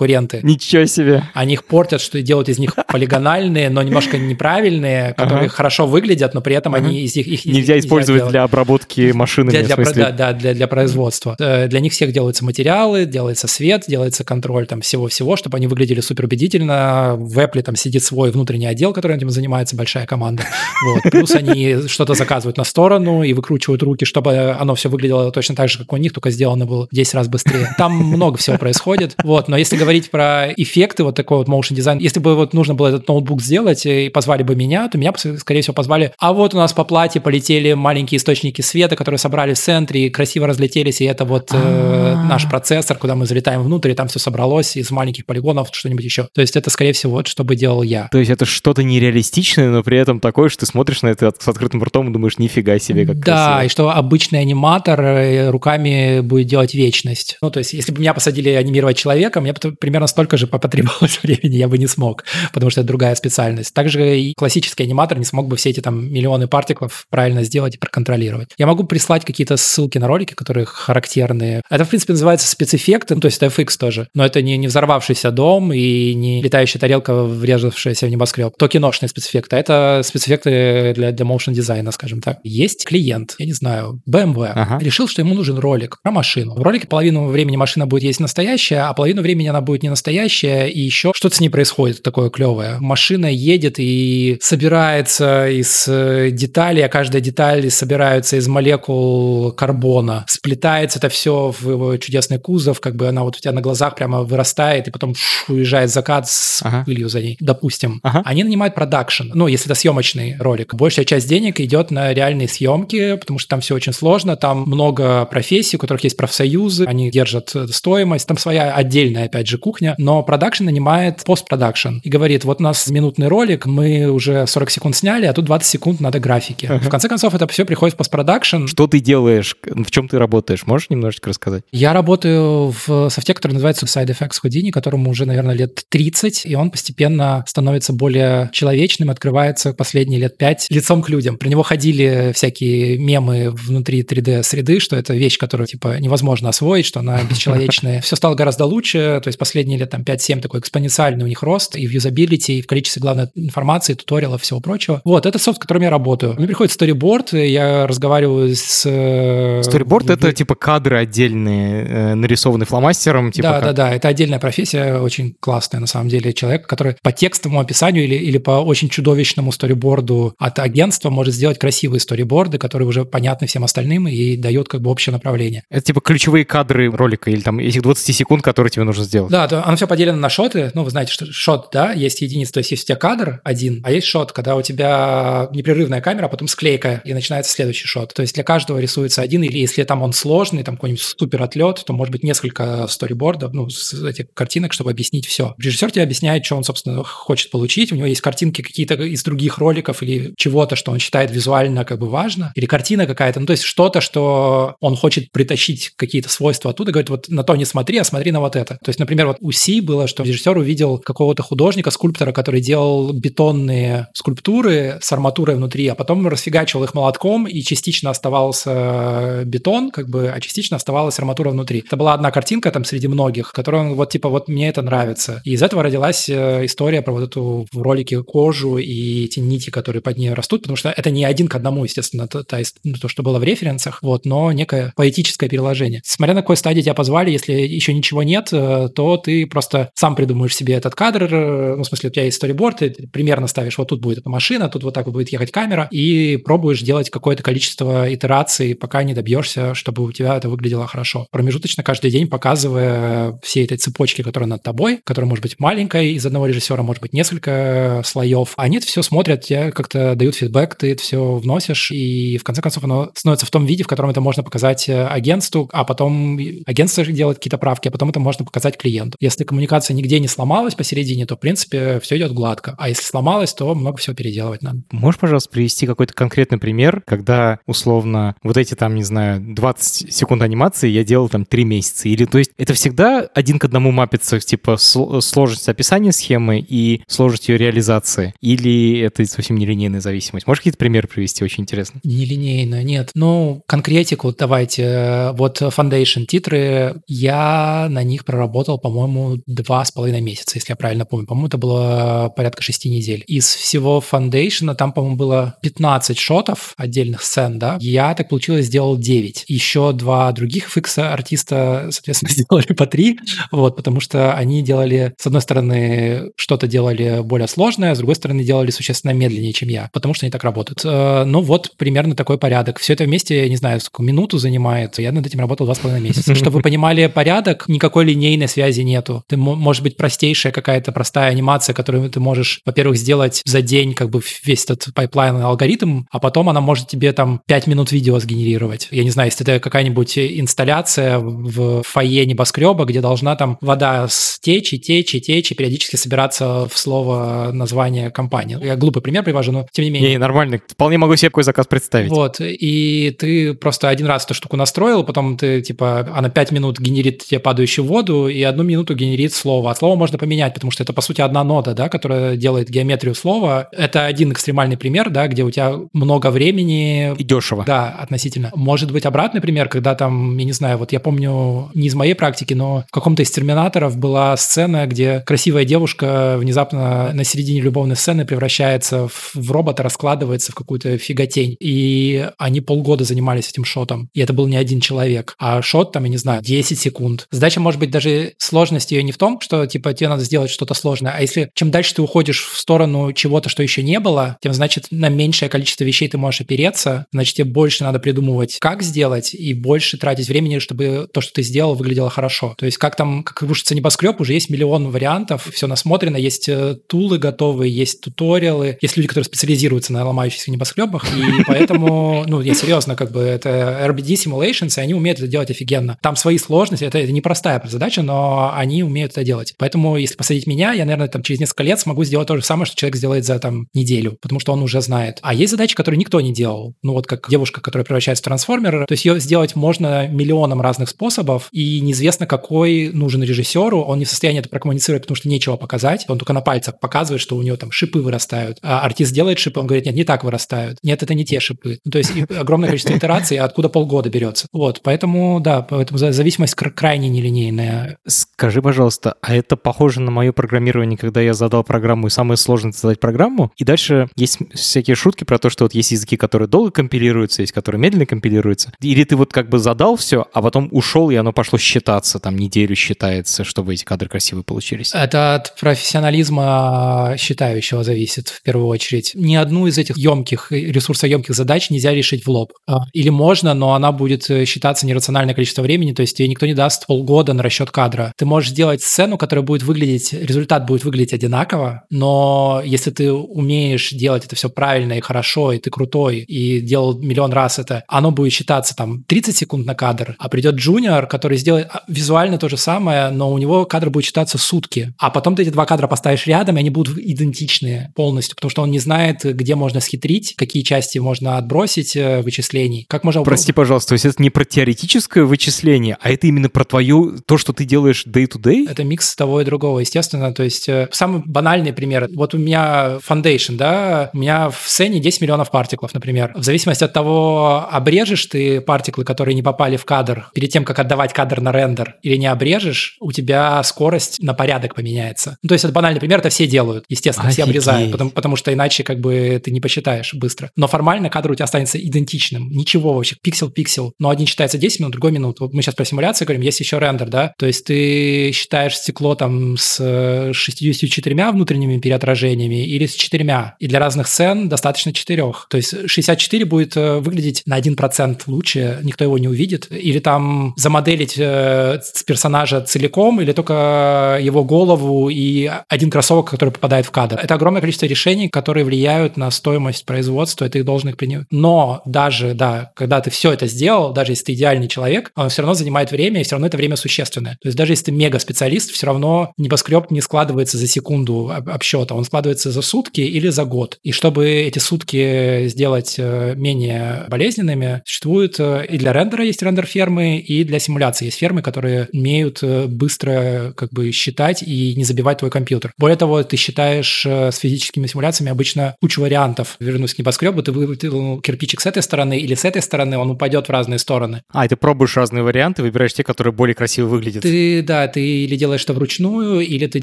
3D-конкуренты. Ничего себе. Они их портят, что делают из них <laughs> полигональные, но немножко неправильные, которые Ага. хорошо выглядят, но при этом они из них... их Нельзя использовать делать. для обработки машины, Для, да, да, для, для производства. Э, Для них всех делаются материалы, делается свет, делается контроль там всего-всего, чтобы они выглядели супер убедительно. В Apple там сидит свой внутренний отдел, который этим занимается, большая команда. <laughs> Вот. Плюс они что-то заказывают на сторону и выкручивают руки, чтобы оно все выглядело точно так же, как у них, только сделано было в 10 раз быстрее. Там много всего происходит. Вот. Но если говорить про эффекты, вот такой вот motion дизайн, если бы вот нужно было этот ноутбук сделать и позвали бы меня, то меня, бы, скорее всего, позвали. А вот у нас по плате полетели маленькие источники света, которые собрали в центре и красиво разлетелись, и это вот э, А. наш процессор, куда мы залетаем внутрь, и там все собралось из маленьких полигонов, что-нибудь еще. То есть это, скорее всего, вот что бы делал я. То есть это что-то нереалистичное, но при этом такое, что ты смотришь на это с открытым ртом и думаешь, нифига себе, как Да, красиво. и что обычный аниматор э, руками будет делать вечность. Ну, то есть, если бы меня посадили анимировать человека, мне бы примерно столько же потребовалось <laughs> времени, я бы не смог, потому что это другая специальность. Также и классический аниматор не смог бы все эти там миллионы партиклов правильно сделать и проконтролировать. Я могу прислать какие-то ссылки на ролики, которые характерны. Это, в принципе, называется спецэффекты, ну, то есть это FX тоже, но это не, не взорвавшийся дом и не летающая тарелка, врезавшаяся в небоскреб. То киношные спецэффекты, а это спецэффекты для, для motion дизайна, скажем так. Есть клиент, я не знаю, BMW, Ага. решил, что ему нужен ролик про машину. В ролике половину времени машина будет есть настоящая, а половину времени она будет не настоящая, и еще что-то с ней происходит такое клевое. Машина едет и собирается из э, деталей, а каждая деталь собирается из молекул карбона. Сплетается это все в его чудесный кузов, как бы она вот у тебя на глазах прямо вырастает, и потом ш, уезжает в закат с Ага. пылью за ней, допустим. Ага. Они нанимают продакшн, ну, если это съемочный ролик. Большая часть денег идет на реальные съемки, потому что там все очень сложно, там много профессий, у которых есть профсоюзы, они держат э, стоимость, там своя отдельная, опять же, кухня, но продакшн нанимает постпродакшн и говорит, вот у нас минутный ролик, мы уже 40 секунд сняли, а тут 20 секунд надо графики. В конце концов, это все приходит в постпродакшн, Что ты делаешь? В чем ты работаешь? Можешь немножечко рассказать? я работаю в софте, который называется Side Effects Houdini, которому уже, наверное, лет 30, и он постепенно становится более человечным, открывается последние лет 5 лицом к людям. Про него ходили всякие мемы внутри 3D-среды, что это вещь, которую, типа, невозможно освоить, что она <laughs> бесчеловечная. Все стало гораздо лучше, то есть последние лет там 5-7 такой экспоненциальный у них рост и в юзабилити, и в количестве, главной информации, туториалов, всего прочего. Вот, это софт, в котором я работаю. Мне приходит сториборд, я разговариваю с... э, Сториборд — это типа кадры отдельные, э, нарисованные фломастером, типа да, как- да, да, это отдельная профессия, очень классная на самом деле. Человек, который по текстовому описанию или, или по очень чудовищному сториборду от агентства может сделать красивые сториборды, которые уже понятны всем остальным и дают как бы общее направление. Это типа ключевые кадры ролика или там этих 20 секунд, которые тебе нужно сделать. Да, Да, то оно все поделено на шоты. Ну, вы знаете, что шот, да, есть единица, то есть есть у тебя кадр один, а есть шот, когда у тебя непрерывная камера, а потом склейка, и начинается следующий шот. То есть для каждого рисуется один, или если там он сложный, там какой-нибудь супер отлет, то может быть несколько сторибордов, ну, этих картинок, чтобы объяснить все. Режиссер тебе объясняет, что он, собственно, хочет получить. У него есть картинки какие-то из других роликов или чего-то, что он считает визуально как бы важно, или картина какая-то, ну, то есть что-то, что он хочет притащить какие-то свойства оттуда, говорит, вот на то не смотри, а смотри на вот это. То есть, например, вот у Си было, что режиссер увидел какого-то художника, скульптора, который делал бетонные скульптуры с арматурой внутри, а потом расфигачивал их молотком, и частично оставался бетон, как бы, а частично оставалась арматура внутри. Это была одна картинка там среди многих, которую он вот типа вот мне это нравится. И из этого родилась э, история про вот эту в ролике кожу и эти нити, которые под ней растут, потому что это не один к одному, естественно, то, то, ну, то что было в референсах, вот, но некое поэтическое переложение. Смотря на какой стадии тебя позвали, если еще ничего нет, э, ты просто сам придумаешь себе этот кадр, э, ну, в смысле, у тебя есть сториборд, ты примерно ставишь, вот тут будет эта машина, тут вот так вот будет ехать камера, и пробуешь делать какое-то количество итераций, пока не добьешься, чтобы у тебя это выглядело хорошо. Промежуточно каждый день показывая все этой цепочки, которая над тобой, которая может быть маленькой из одного режиссера, может быть несколько слоев. Они это все смотрят, тебе как-то дают фидбэк, ты это все вносишь, и в конце концов оно становится в том виде, в котором это можно показать э, агентству, а потом агентство делает какие-то правки, а потом это можно показать клиенту. Если коммуникация нигде не сломалась посередине, то, в принципе, все идет гладко. А если сломалась, то много всего переделывать надо. Можешь, пожалуйста, привести какой-то конкретный пример, когда, условно, вот эти там, не знаю, 20 секунд анимации я делал там 3 месяца? Или, то есть, это всегда один к одному мапится, типа, сложность описания схемы и сложность ее реализации? Или это совсем нелинейная зависимость? Можешь какие-то примеры привести? Очень интересно. Нелинейно, нет. Ну, конкретику давайте. Вот Foundation титры, я на них проработал, по-моему, два с половиной месяца, если я правильно помню. По-моему, это было порядка шести недель. Из всего Foundation там, по-моему, было 15 шотов отдельных сцен, да. Я, так получилось, сделал 9. Еще два других FX-артиста, соответственно, <laughs> сделали по 3, вот, потому что они делали, с одной стороны, что-то делали более сложное, а с другой стороны, делали существенно медленнее, чем я, потому что они так работают. Э, ну вот, примерно такой порядок. Все это вместе, я не знаю, сколько минуту занимает. Я над этим работал два с половиной месяца. <laughs> Чтобы вы понимали порядок, никакой линейной связи нету. Ты, может быть, простейшая какая-то простая анимация, которую ты можешь, во-первых, сделать за день как бы весь этот pipeline алгоритм, а потом она может тебе там 5 минут видео сгенерировать. Я не знаю, если это какая-нибудь инсталляция в фойе небоскреба, где должна там вода стечь и течь и течь и периодически собираться в слово название компании. Я глупый пример привожу, но тем не менее. Не, нормально. Вполне могу себе такой заказ представить. Вот. И ты просто один раз эту штуку настроил, потом ты, типа, она 5 минут генерит тебе падающую воду и одну минуту генерит слово. А слово можно поменять, потому что это, по сути, одна нода, да, которая делает геометрию слова. Это один экстремальный пример, да, где у тебя много времени. И дешево. Да, относительно. Может быть, обратный пример, когда там, я не знаю, вот я помню не из моей практики, но в каком-то из терминаторов была сцена, где красивая девушка внезапно на середине любовной сцены превращается в робота, раскладывается в какую-то фиготень. И они полгода занимались этим шотом. И это был не один человек. А шот там, я не знаю, 10 секунд. Задача может быть даже сложность ее не в том, что типа тебе надо сделать что-то сложное, а если чем дальше ты уходишь в сторону чего-то, что еще не было, тем значит на меньшее количество вещей ты можешь опереться, значит тебе больше надо придумывать, как сделать, и больше тратить времени, чтобы то, что ты сделал, выглядело хорошо. То есть как там, как рушится небоскреб, уже есть миллион вариантов, все насмотрено, есть э, тулы готовые, есть туториалы, есть люди, которые специализируются на ломающихся небоскребах, и поэтому, <laughs> ну, я серьезно, как бы это RBD Simulations, и они умеют это делать офигенно. Там свои сложности, это, это непростая задача, но они умеют это делать. Поэтому, если посадить меня, я, наверное, там через несколько лет смогу сделать то же самое, что человек сделает за там неделю, потому что он уже знает. А есть задачи, которые никто не делал. Ну, вот как девушка, которая превращается в трансформера. То есть ее сделать можно миллионом разных способов, и неизвестно, какой нужен режиссеру. Он не в состоянии это прокоммуницировать, потому что нечего показать. Он только на пальцах показывает, что у него там шипы вырастают. А артист делает шипы, он говорит, нет, не так вырастают. Нет, это не те шипы. Ну, то есть огромное количество итераций, откуда полгода берется. Вот, поэтому, да, поэтому зависимость крайне нелинейная. Скажи, пожалуйста, а это похоже на мое программирование, когда я задал программу, и самое сложное — задать программу, и дальше есть всякие шутки про то, что вот есть языки, которые долго компилируются, есть которые медленно компилируются. Или ты вот как бы задал все, а потом ушел, и оно пошло считаться, там неделю считается, чтобы эти кадры красивые получились? Это от профессионализма считающего зависит в первую очередь. Ни одну из этих емких, ресурсоемких задач нельзя решить в лоб. А, или можно, но она будет считаться нерациональное количество времени, то есть тебе никто не даст полгода на расчет кадра. Ты можешь сделать сцену, которая будет выглядеть, результат будет выглядеть одинаково, но если ты умеешь делать это все правильно и хорошо, и ты крутой, и делал миллион раз это, оно будет считаться там 30 секунд на кадр, а придет джуниор, который сделает а, визуально то же самое, но у него кадр будет считаться сутки. А потом ты эти два кадра поставишь рядом, и они будут идентичные полностью, потому что он не знает, где можно схитрить, какие части можно отбросить э, вычислений, как можно... Прости, пожалуйста, то есть это не про теоретическое вычисление, а это именно про твою, то, что ты делаешь day-to-day? Это микс того и другого, естественно. То есть э, самый банальный пример. Вот у меня foundation, да, у меня в сцене 10 миллионов партиклов, например. В зависимости от того, обрежешь ты партиклы, которые не попали в кадр, перед тем, как отдавать кадр на рендер, или не обрежешь, у тебя скорость на порядок поменяется. Ну, то есть это банальный пример, это все делают, естественно, Офигеть. все обрезают, потому, потому что иначе как бы ты не посчитаешь быстро. Но формально кадр у тебя останется идентичным. Ничего вообще, пиксель-пиксел. Но один считается 10 минут, другой минут. Вот мы сейчас про симуляцию говорим, есть еще рендер, да? То есть ты считаешь стекло там с 64 внутренними переотражениями или с четырьмя. И для разных сцен достаточно четырех. То есть 64 будет э, выглядеть на 1% лучше, никто его не увидит. Или там замоделить э, персонажа целиком, или только его голову и один кроссовок, который попадает в кадр. Это огромное количество решений, которые влияют на стоимость производства, и ты должен их принять. Но даже, да, когда ты все это сделал, даже если ты идеальный человек, он все равно занимает время, и все равно это время существенное. То есть даже если ты мега-специалист, все равно небоскреб не складывается за секунду обсчета, он складывается за сутки или за год. И чтобы эти сутки сделать э, менее болезненными, существует э, и для рендера есть рендер-фермы, и для симуляции есть фермы, которые умеют э, быстро как бы считать и не забивать твой компьютер. Более того, ты считаешь с физическими симуляциями обычно кучу вариантов. Вернусь к небоскребу, ты вытянул кирпичик с этой стороны или с этой стороны, он упадет в разные стороны. А, и ты пробуешь разные варианты, выбираешь те, которые более красиво выглядят. Ты, да, ты или делаешь это вручную, или ты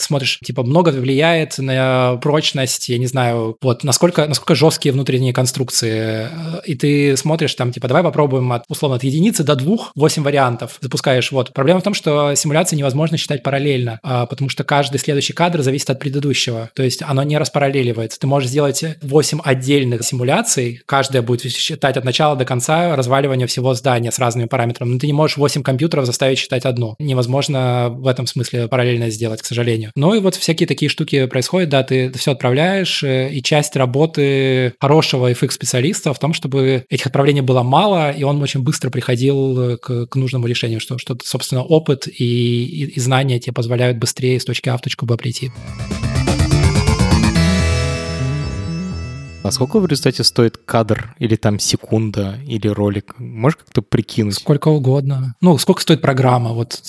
смотришь, типа, много влияет на прочность, я не знаю, вот, насколько, насколько жесткие внутренние конструкции. И ты смотришь там, типа, давай попробуем от, условно, от единицы до двух, восемь вариантов запускаешь. Вот. Проблема в том, что симуляции невозможно считать параллельно, а, потому что каждый следующий кадр зависит от предыдущего. То есть оно не распараллеливается. Ты можешь сделать 8 отдельных симуляций, каждая будет считать от начала до конца разваливание всего здания с разными параметрами. Но ты не можешь 8 компьютеров заставить считать одну. Невозможно в этом смысле параллельно сделать, к сожалению. Ну и вот всякие такие штуки происходят, да, ты все отправляешь, э, и часть работы хорошего FX-специалиста в том, чтобы этих отправлений было мало, и он очень быстро приходил э, к, к нужному решению, что, что собственно, опыт и, и, и знания тебе позволяют быстрее с точки А в точку Б прийти. А сколько в результате стоит кадр или там секунда или ролик? Можешь как-то прикинуть? Сколько угодно. Ну, сколько стоит программа? Вот.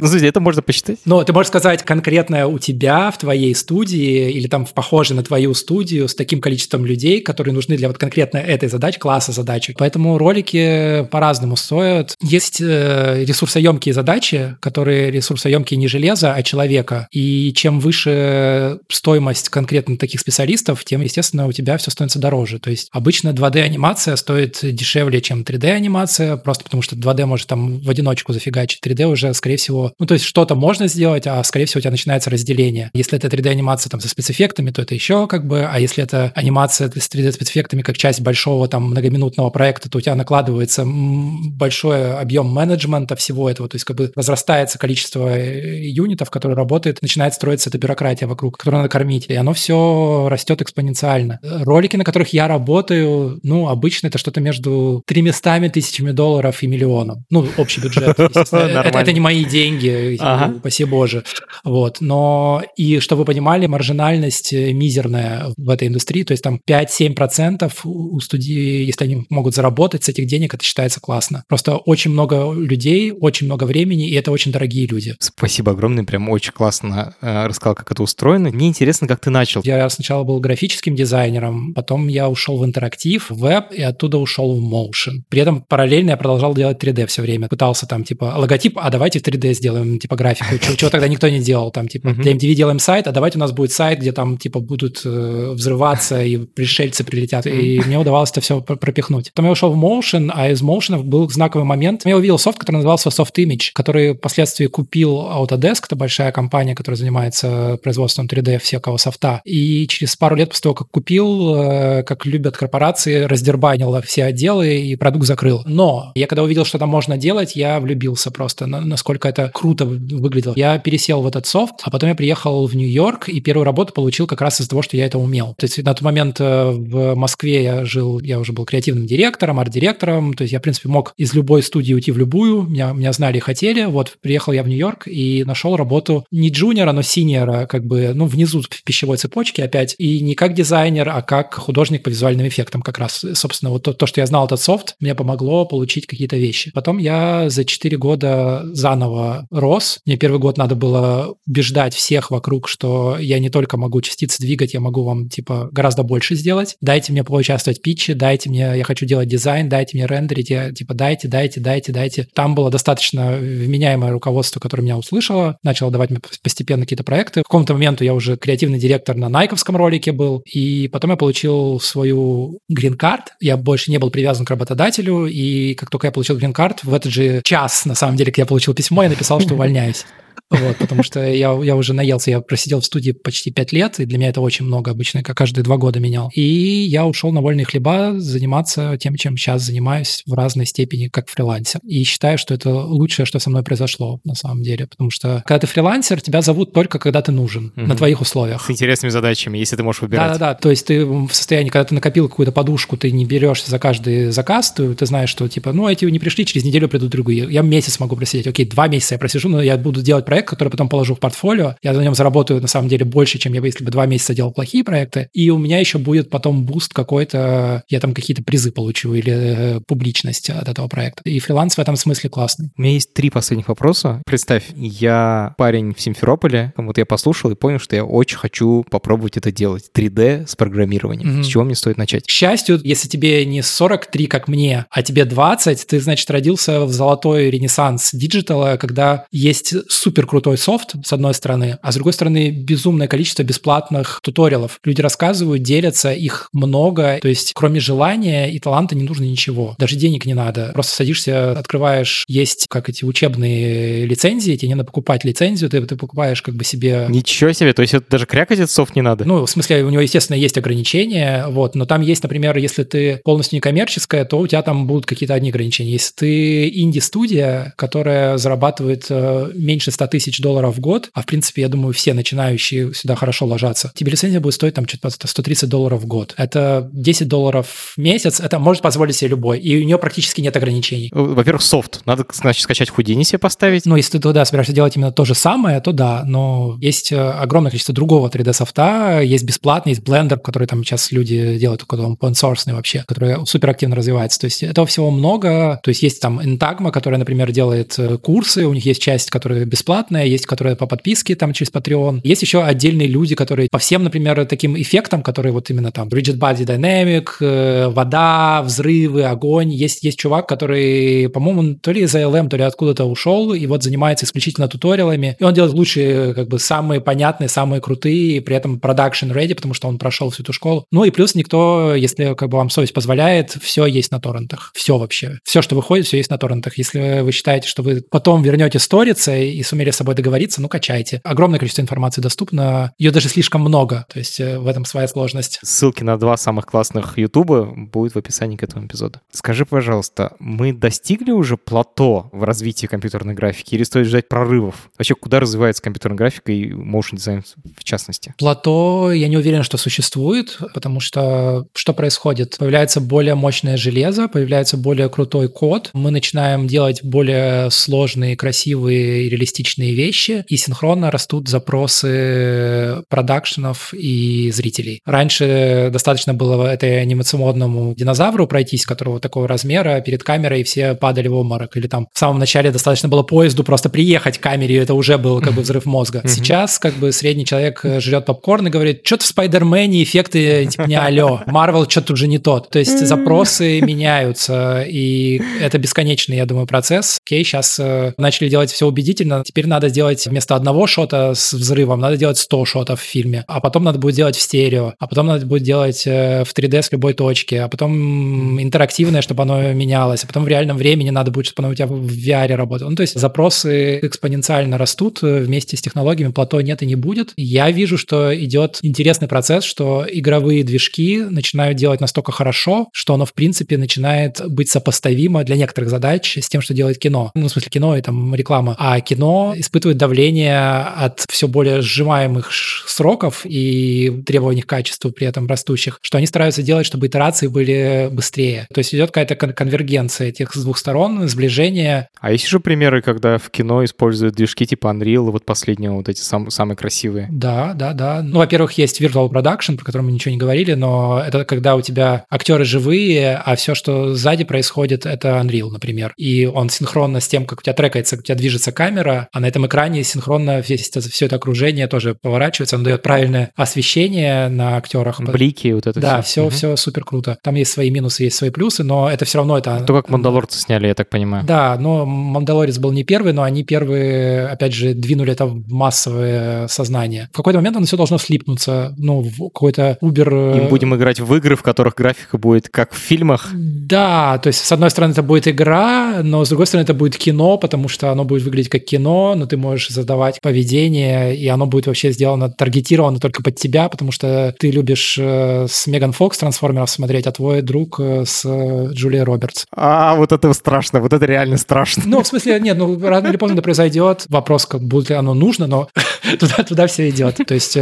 Ну, смотрите, это можно посчитать. Ну, ты можешь сказать конкретно у тебя в твоей студии или там в похожей на твою студию с таким количеством людей, которые нужны для вот конкретно этой задачи, класса задачи. Поэтому ролики по-разному стоят. Есть э, ресурсоемкие задачи, которые ресурсоемкие не железа, а человека. И чем выше стоимость конкретно таких специалистов, специалистов, тем, естественно, у тебя все становится дороже. То есть обычно 2D-анимация стоит дешевле, чем 3D-анимация, просто потому что 2D может там в одиночку зафигачить. 3D уже, скорее всего, ну, то есть что-то можно сделать, а, скорее всего, у тебя начинается разделение. Если это 3D-анимация там со спецэффектами, то это еще как бы, а если это анимация с 3D-спецэффектами как часть большого там многоминутного проекта, то у тебя накладывается большой объем менеджмента всего этого, то есть как бы разрастается количество э, юнитов, которые работают, начинает строиться эта бюрократия вокруг, которую надо кормить, и оно все растет экспоненциально. Ролики, на которых я работаю, ну, обычно это что-то между 300 тысячами долларов и миллионом. Ну, общий бюджет, <laughs> это, это не мои деньги, ага. спаси боже. Вот. Но и, чтобы вы понимали, маржинальность мизерная в этой индустрии, то есть там 5-7% у студии, если они могут заработать с этих денег, это считается классно. Просто очень много людей, очень много времени, и это очень дорогие люди. Спасибо огромное, прям очень классно э, рассказал, как это устроено. Мне интересно, как ты начал. Я сначала сначала был графическим дизайнером, потом я ушел в интерактив, в веб, и оттуда ушел в motion. При этом параллельно я продолжал делать 3D все время. Пытался там, типа, логотип, а давайте в 3D сделаем, типа, графику. Чего, чего тогда никто не делал. Там, типа, для MTV делаем сайт, а давайте у нас будет сайт, где там, типа, будут э, взрываться и пришельцы прилетят. И мне удавалось это все пропихнуть. Потом я ушел в motion, а из motion был знаковый момент. Я увидел софт, который назывался Soft Image, который впоследствии купил Autodesk, это большая компания, которая занимается производством 3D всякого софта. И через через пару лет после того, как купил, э, как любят корпорации, раздербанил все отделы и продукт закрыл. Но я когда увидел, что там можно делать, я влюбился просто, насколько это круто выглядело. Я пересел в этот софт, а потом я приехал в Нью-Йорк и первую работу получил как раз из-за того, что я это умел. То есть на тот момент э, в Москве я жил, я уже был креативным директором, арт-директором, то есть я, в принципе, мог из любой студии уйти в любую, меня, меня знали и хотели. Вот приехал я в Нью-Йорк и нашел работу не джуниора, но синьора, как бы, ну, внизу в пищевой цепочке опять, и не как дизайнер, а как художник по визуальным эффектам как раз. Собственно, вот то, то что я знал этот софт, мне помогло получить какие-то вещи. Потом я за 4 года заново рос. Мне первый год надо было убеждать всех вокруг, что я не только могу частицы двигать, я могу вам, типа, гораздо больше сделать. Дайте мне поучаствовать в питче, дайте мне, я хочу делать дизайн, дайте мне рендерить, я, типа, дайте, дайте, дайте, дайте. Там было достаточно вменяемое руководство, которое меня услышало, начало давать мне постепенно какие-то проекты. В каком-то моменту я уже креативный директор на найковском ролике был, и потом я получил свою грин-карт. Я больше не был привязан к работодателю, и как только я получил грин-карт, в этот же час, на самом деле, как я получил письмо, я написал, что <laughs> увольняюсь. Вот, потому что я, я уже наелся, я просидел в студии почти пять лет, и для меня это очень много, обычно как каждые два года менял. И я ушел на вольные хлеба заниматься тем, чем сейчас занимаюсь в разной степени, как фрилансер. И считаю, что это лучшее, что со мной произошло на самом деле, потому что когда ты фрилансер, тебя зовут только когда ты нужен, угу. на твоих условиях. С интересными задачами, если ты можешь выбирать. Да-да-да, то есть ты в состоянии, когда ты накопил какую-то подушку, ты не берешься за каждый заказ, ты, ты знаешь, что типа, ну, эти не пришли, через неделю придут другие. Я месяц могу просидеть, окей, два месяца я просижу, но я буду делать проект, который потом положу в портфолио. Я на нем заработаю, на самом деле, больше, чем я бы, если бы два месяца делал плохие проекты. И у меня еще будет потом boost какой-то, я там какие-то призы получу или э, публичность от этого проекта. И фриланс в этом смысле классный. У меня есть три последних вопроса. Представь, я парень в Симферополе, вот я послушал и понял, что я очень хочу попробовать это делать. 3D с программированием. Mm-hmm. С чего мне стоит начать? К счастью, если тебе не 43, как мне, а тебе 20, ты, значит, родился в золотой ренессанс digital а, когда есть супер крутой софт, с одной стороны, а с другой стороны, безумное количество бесплатных туториалов. Люди рассказывают, делятся, их много. То есть, кроме желания и таланта не нужно ничего. Даже денег не надо. Просто садишься, открываешь, есть как эти учебные лицензии, тебе не надо покупать лицензию, ты, ты покупаешь как бы себе... Ничего себе, то есть это даже крякать этот софт не надо? Ну, в смысле, у него, естественно, есть ограничения, вот, но там есть, например, если ты полностью некоммерческая, то у тебя там будут какие-то одни ограничения. Если ты инди-студия, которая зарабатывает э, меньше 100 тысяч долларов в год, а в принципе, я думаю, все начинающие сюда хорошо ложатся, тебе лицензия будет стоить там что-то 130 долларов в год. Это 10 долларов в месяц, это может позволить себе любой, и у нее практически нет ограничений. Во-первых, софт. Надо, значит, скачать Houdini себе поставить. Ну, если ты туда собираешься делать именно то же самое, то да, но есть э, огромное количество другого 3D-софта, есть бесплатный, есть Blender, который там сейчас люди делают, который open source вообще, который супер активно развивается. То есть этого всего много. То есть есть там Intagma, которая, например, делает э, курсы, у них есть часть, которая бесплатная, есть есть, которые по подписке там через Patreon. Есть еще отдельные люди, которые по всем, например, таким эффектам, которые вот именно там Rigid Body Dynamic, э, вода, взрывы, огонь. Есть, есть чувак, который, по-моему, то ли из ALM, то ли откуда-то ушел, и вот занимается исключительно туториалами. И он делает лучшие, как бы, самые понятные, самые крутые, и при этом production ready, потому что он прошел всю эту школу. Ну и плюс никто, если как бы вам совесть позволяет, все есть на торрентах. Все вообще. Все, что выходит, все есть на торрентах. Если вы считаете, что вы потом вернете сторица и сумели с собой договориться, ну, качайте. Огромное количество информации доступно, ее даже слишком много, то есть э, в этом своя сложность. Ссылки на два самых классных Ютуба будут в описании к этому эпизоду. Скажи, пожалуйста, мы достигли уже плато в развитии компьютерной графики или стоит ждать прорывов? Вообще, куда развивается компьютерная графика и motion дизайн в частности? Плато, я не уверен, что существует, потому что что происходит? Появляется более мощное железо, появляется более крутой код, мы начинаем делать более сложные, красивые и реалистичные вещи, вещи, и синхронно растут запросы продакшенов и зрителей. Раньше достаточно было этой анимационному динозавру пройтись, которого такого размера, перед камерой, и все падали в обморок. Или там в самом начале достаточно было поезду просто приехать к камере, и это уже был как бы взрыв мозга. Сейчас как бы средний человек э, жрет попкорн и говорит, что-то в Спайдермене эффекты типа не алло, Марвел что-то уже не тот. То есть запросы меняются, и это бесконечный, я думаю, процесс. Окей, сейчас э, начали делать все убедительно, теперь надо делать вместо одного шота с взрывом, надо делать 100 шотов в фильме, а потом надо будет делать в стерео, а потом надо будет делать э, в 3D с любой точки, а потом интерактивное, чтобы оно менялось, а потом в реальном времени надо будет, чтобы оно у тебя в VR работало. Ну, то есть запросы экспоненциально растут э, вместе с технологиями, плато нет и не будет. Я вижу, что идет интересный процесс, что игровые движки начинают делать настолько хорошо, что оно, в принципе, начинает быть сопоставимо для некоторых задач с тем, что делает кино. Ну, в смысле, кино и там реклама. А кино испытывает давление от все более сжимаемых сроков и требований к качеству при этом растущих, что они стараются делать, чтобы итерации были быстрее. То есть идет какая-то конвергенция этих с двух сторон, сближение. А есть еще примеры, когда в кино используют движки типа Unreal, вот последнего, вот эти сам, самые красивые? Да, да, да. Ну, во-первых, есть Virtual Production, про который мы ничего не говорили, но это когда у тебя актеры живые, а все, что сзади происходит, это Unreal, например. И он синхронно с тем, как у тебя трекается, у тебя движется камера, а на этом экране синхронно весь, все это окружение тоже поворачивается, он дает правильное освещение на актерах. Блики, вот это да, все. Да, все, угу. все супер круто. Там есть свои минусы, есть свои плюсы, но это все равно это... То, как «Мандалорцы» сняли, я так понимаю. Да, но «Мандалорец» был не первый, но они первые, опять же, двинули это в массовое сознание. В какой-то момент оно все должно слипнуться, ну, в какой-то Uber... И будем играть в игры, в которых графика будет как в фильмах. Да, то есть, с одной стороны, это будет игра, но с другой стороны, это будет кино, потому что оно будет выглядеть как кино, но ты можешь задавать поведение, и оно будет вообще сделано, таргетировано только под тебя, потому что ты любишь э, с Меган Фокс трансформеров смотреть, а твой друг э, с э, Джулией Робертс. А, вот это страшно, вот это реально страшно. Ну, в смысле, нет, ну, рано или поздно это произойдет. Вопрос, как будет ли оно нужно, но <laughs> туда, туда все идет. То есть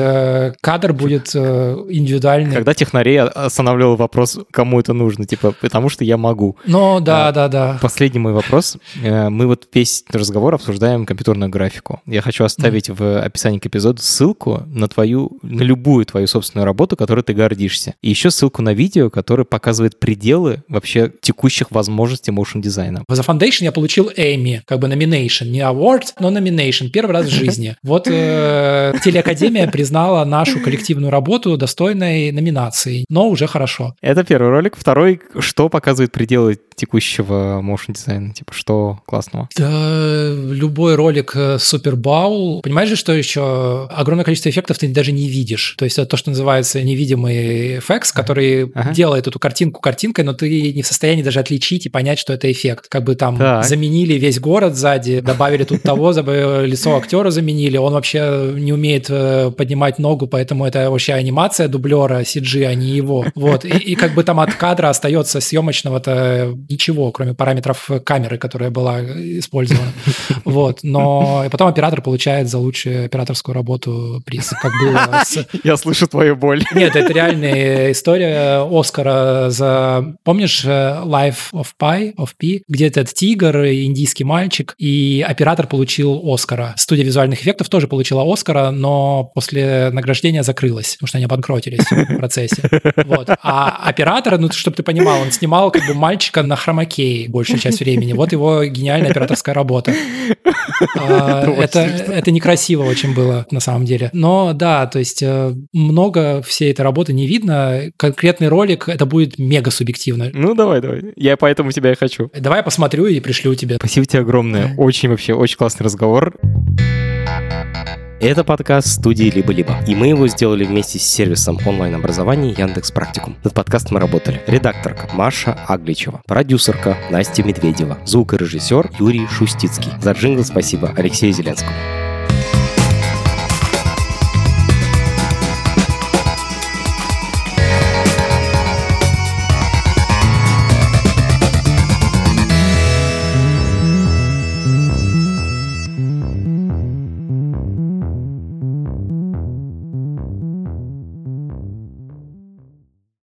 кадр будет индивидуальный. Когда технарей останавливал вопрос, кому это нужно, типа, потому что я могу. Ну, да, а, да, да. Последний мой вопрос. Мы вот весь разговор обсуждаем компьютерную графику. Я хочу оставить mm. в описании к эпизоду ссылку на твою, на любую твою собственную работу, которой ты гордишься. И еще ссылку на видео, которое показывает пределы вообще текущих возможностей motion дизайна. За Foundation я получил Эми, как бы nomination, не award, но nomination, первый раз в жизни. <laughs> Вот э, телеакадемия признала нашу коллективную работу достойной номинации, но уже хорошо. Это первый ролик. Второй, что показывает пределы текущего motion дизайна? Типа, что классного? Да, любой ролик супер баул. Понимаешь же, что еще огромное количество эффектов ты даже не видишь. То есть это то, что называется невидимый эффект, который ага. делает эту картинку картинкой, но ты не в состоянии даже отличить и понять, что это эффект. Как бы там так. заменили весь город сзади, добавили тут того, лицо актера заменили, он вообще не умеет э, поднимать ногу, поэтому это вообще анимация дублера CG, а не его. Вот. И, и как бы там от кадра остается съемочного-то ничего, кроме параметров камеры, которая была использована. Вот. Но и потом оператор получает за лучшую операторскую работу приз, как было с... <laughs> Я слышу твою боль. <laughs> Нет, это реальная история Оскара за... Помнишь э, Life of Pi, of P, где этот тигр, индийский мальчик, и оператор получил Оскара. Студия визуальных эффектов тоже получила Оскара, но после награждения закрылась, потому что они обанкротились в процессе. Вот. А оператор, ну, чтобы ты понимал, он снимал как бы мальчика на хромакее большую часть времени. Вот его гениальная операторская работа. А, это, это некрасиво очень было на самом деле. Но да, то есть э, много всей этой работы не видно. Конкретный ролик, это будет мега субъективно. Ну, давай, давай. Я поэтому тебя и хочу. Давай я посмотрю и пришлю тебе. Спасибо тебе огромное. Очень вообще, очень классный разговор. Это подкаст студии «Либо-либо», и мы его сделали вместе с сервисом онлайн-образования Яндекс Практикум. Над подкастом мы работали редакторка Маша Агличева, продюсерка Настя Медведева, звукорежиссер Юрий Шустицкий. За джингл спасибо Алексею Зеленскому.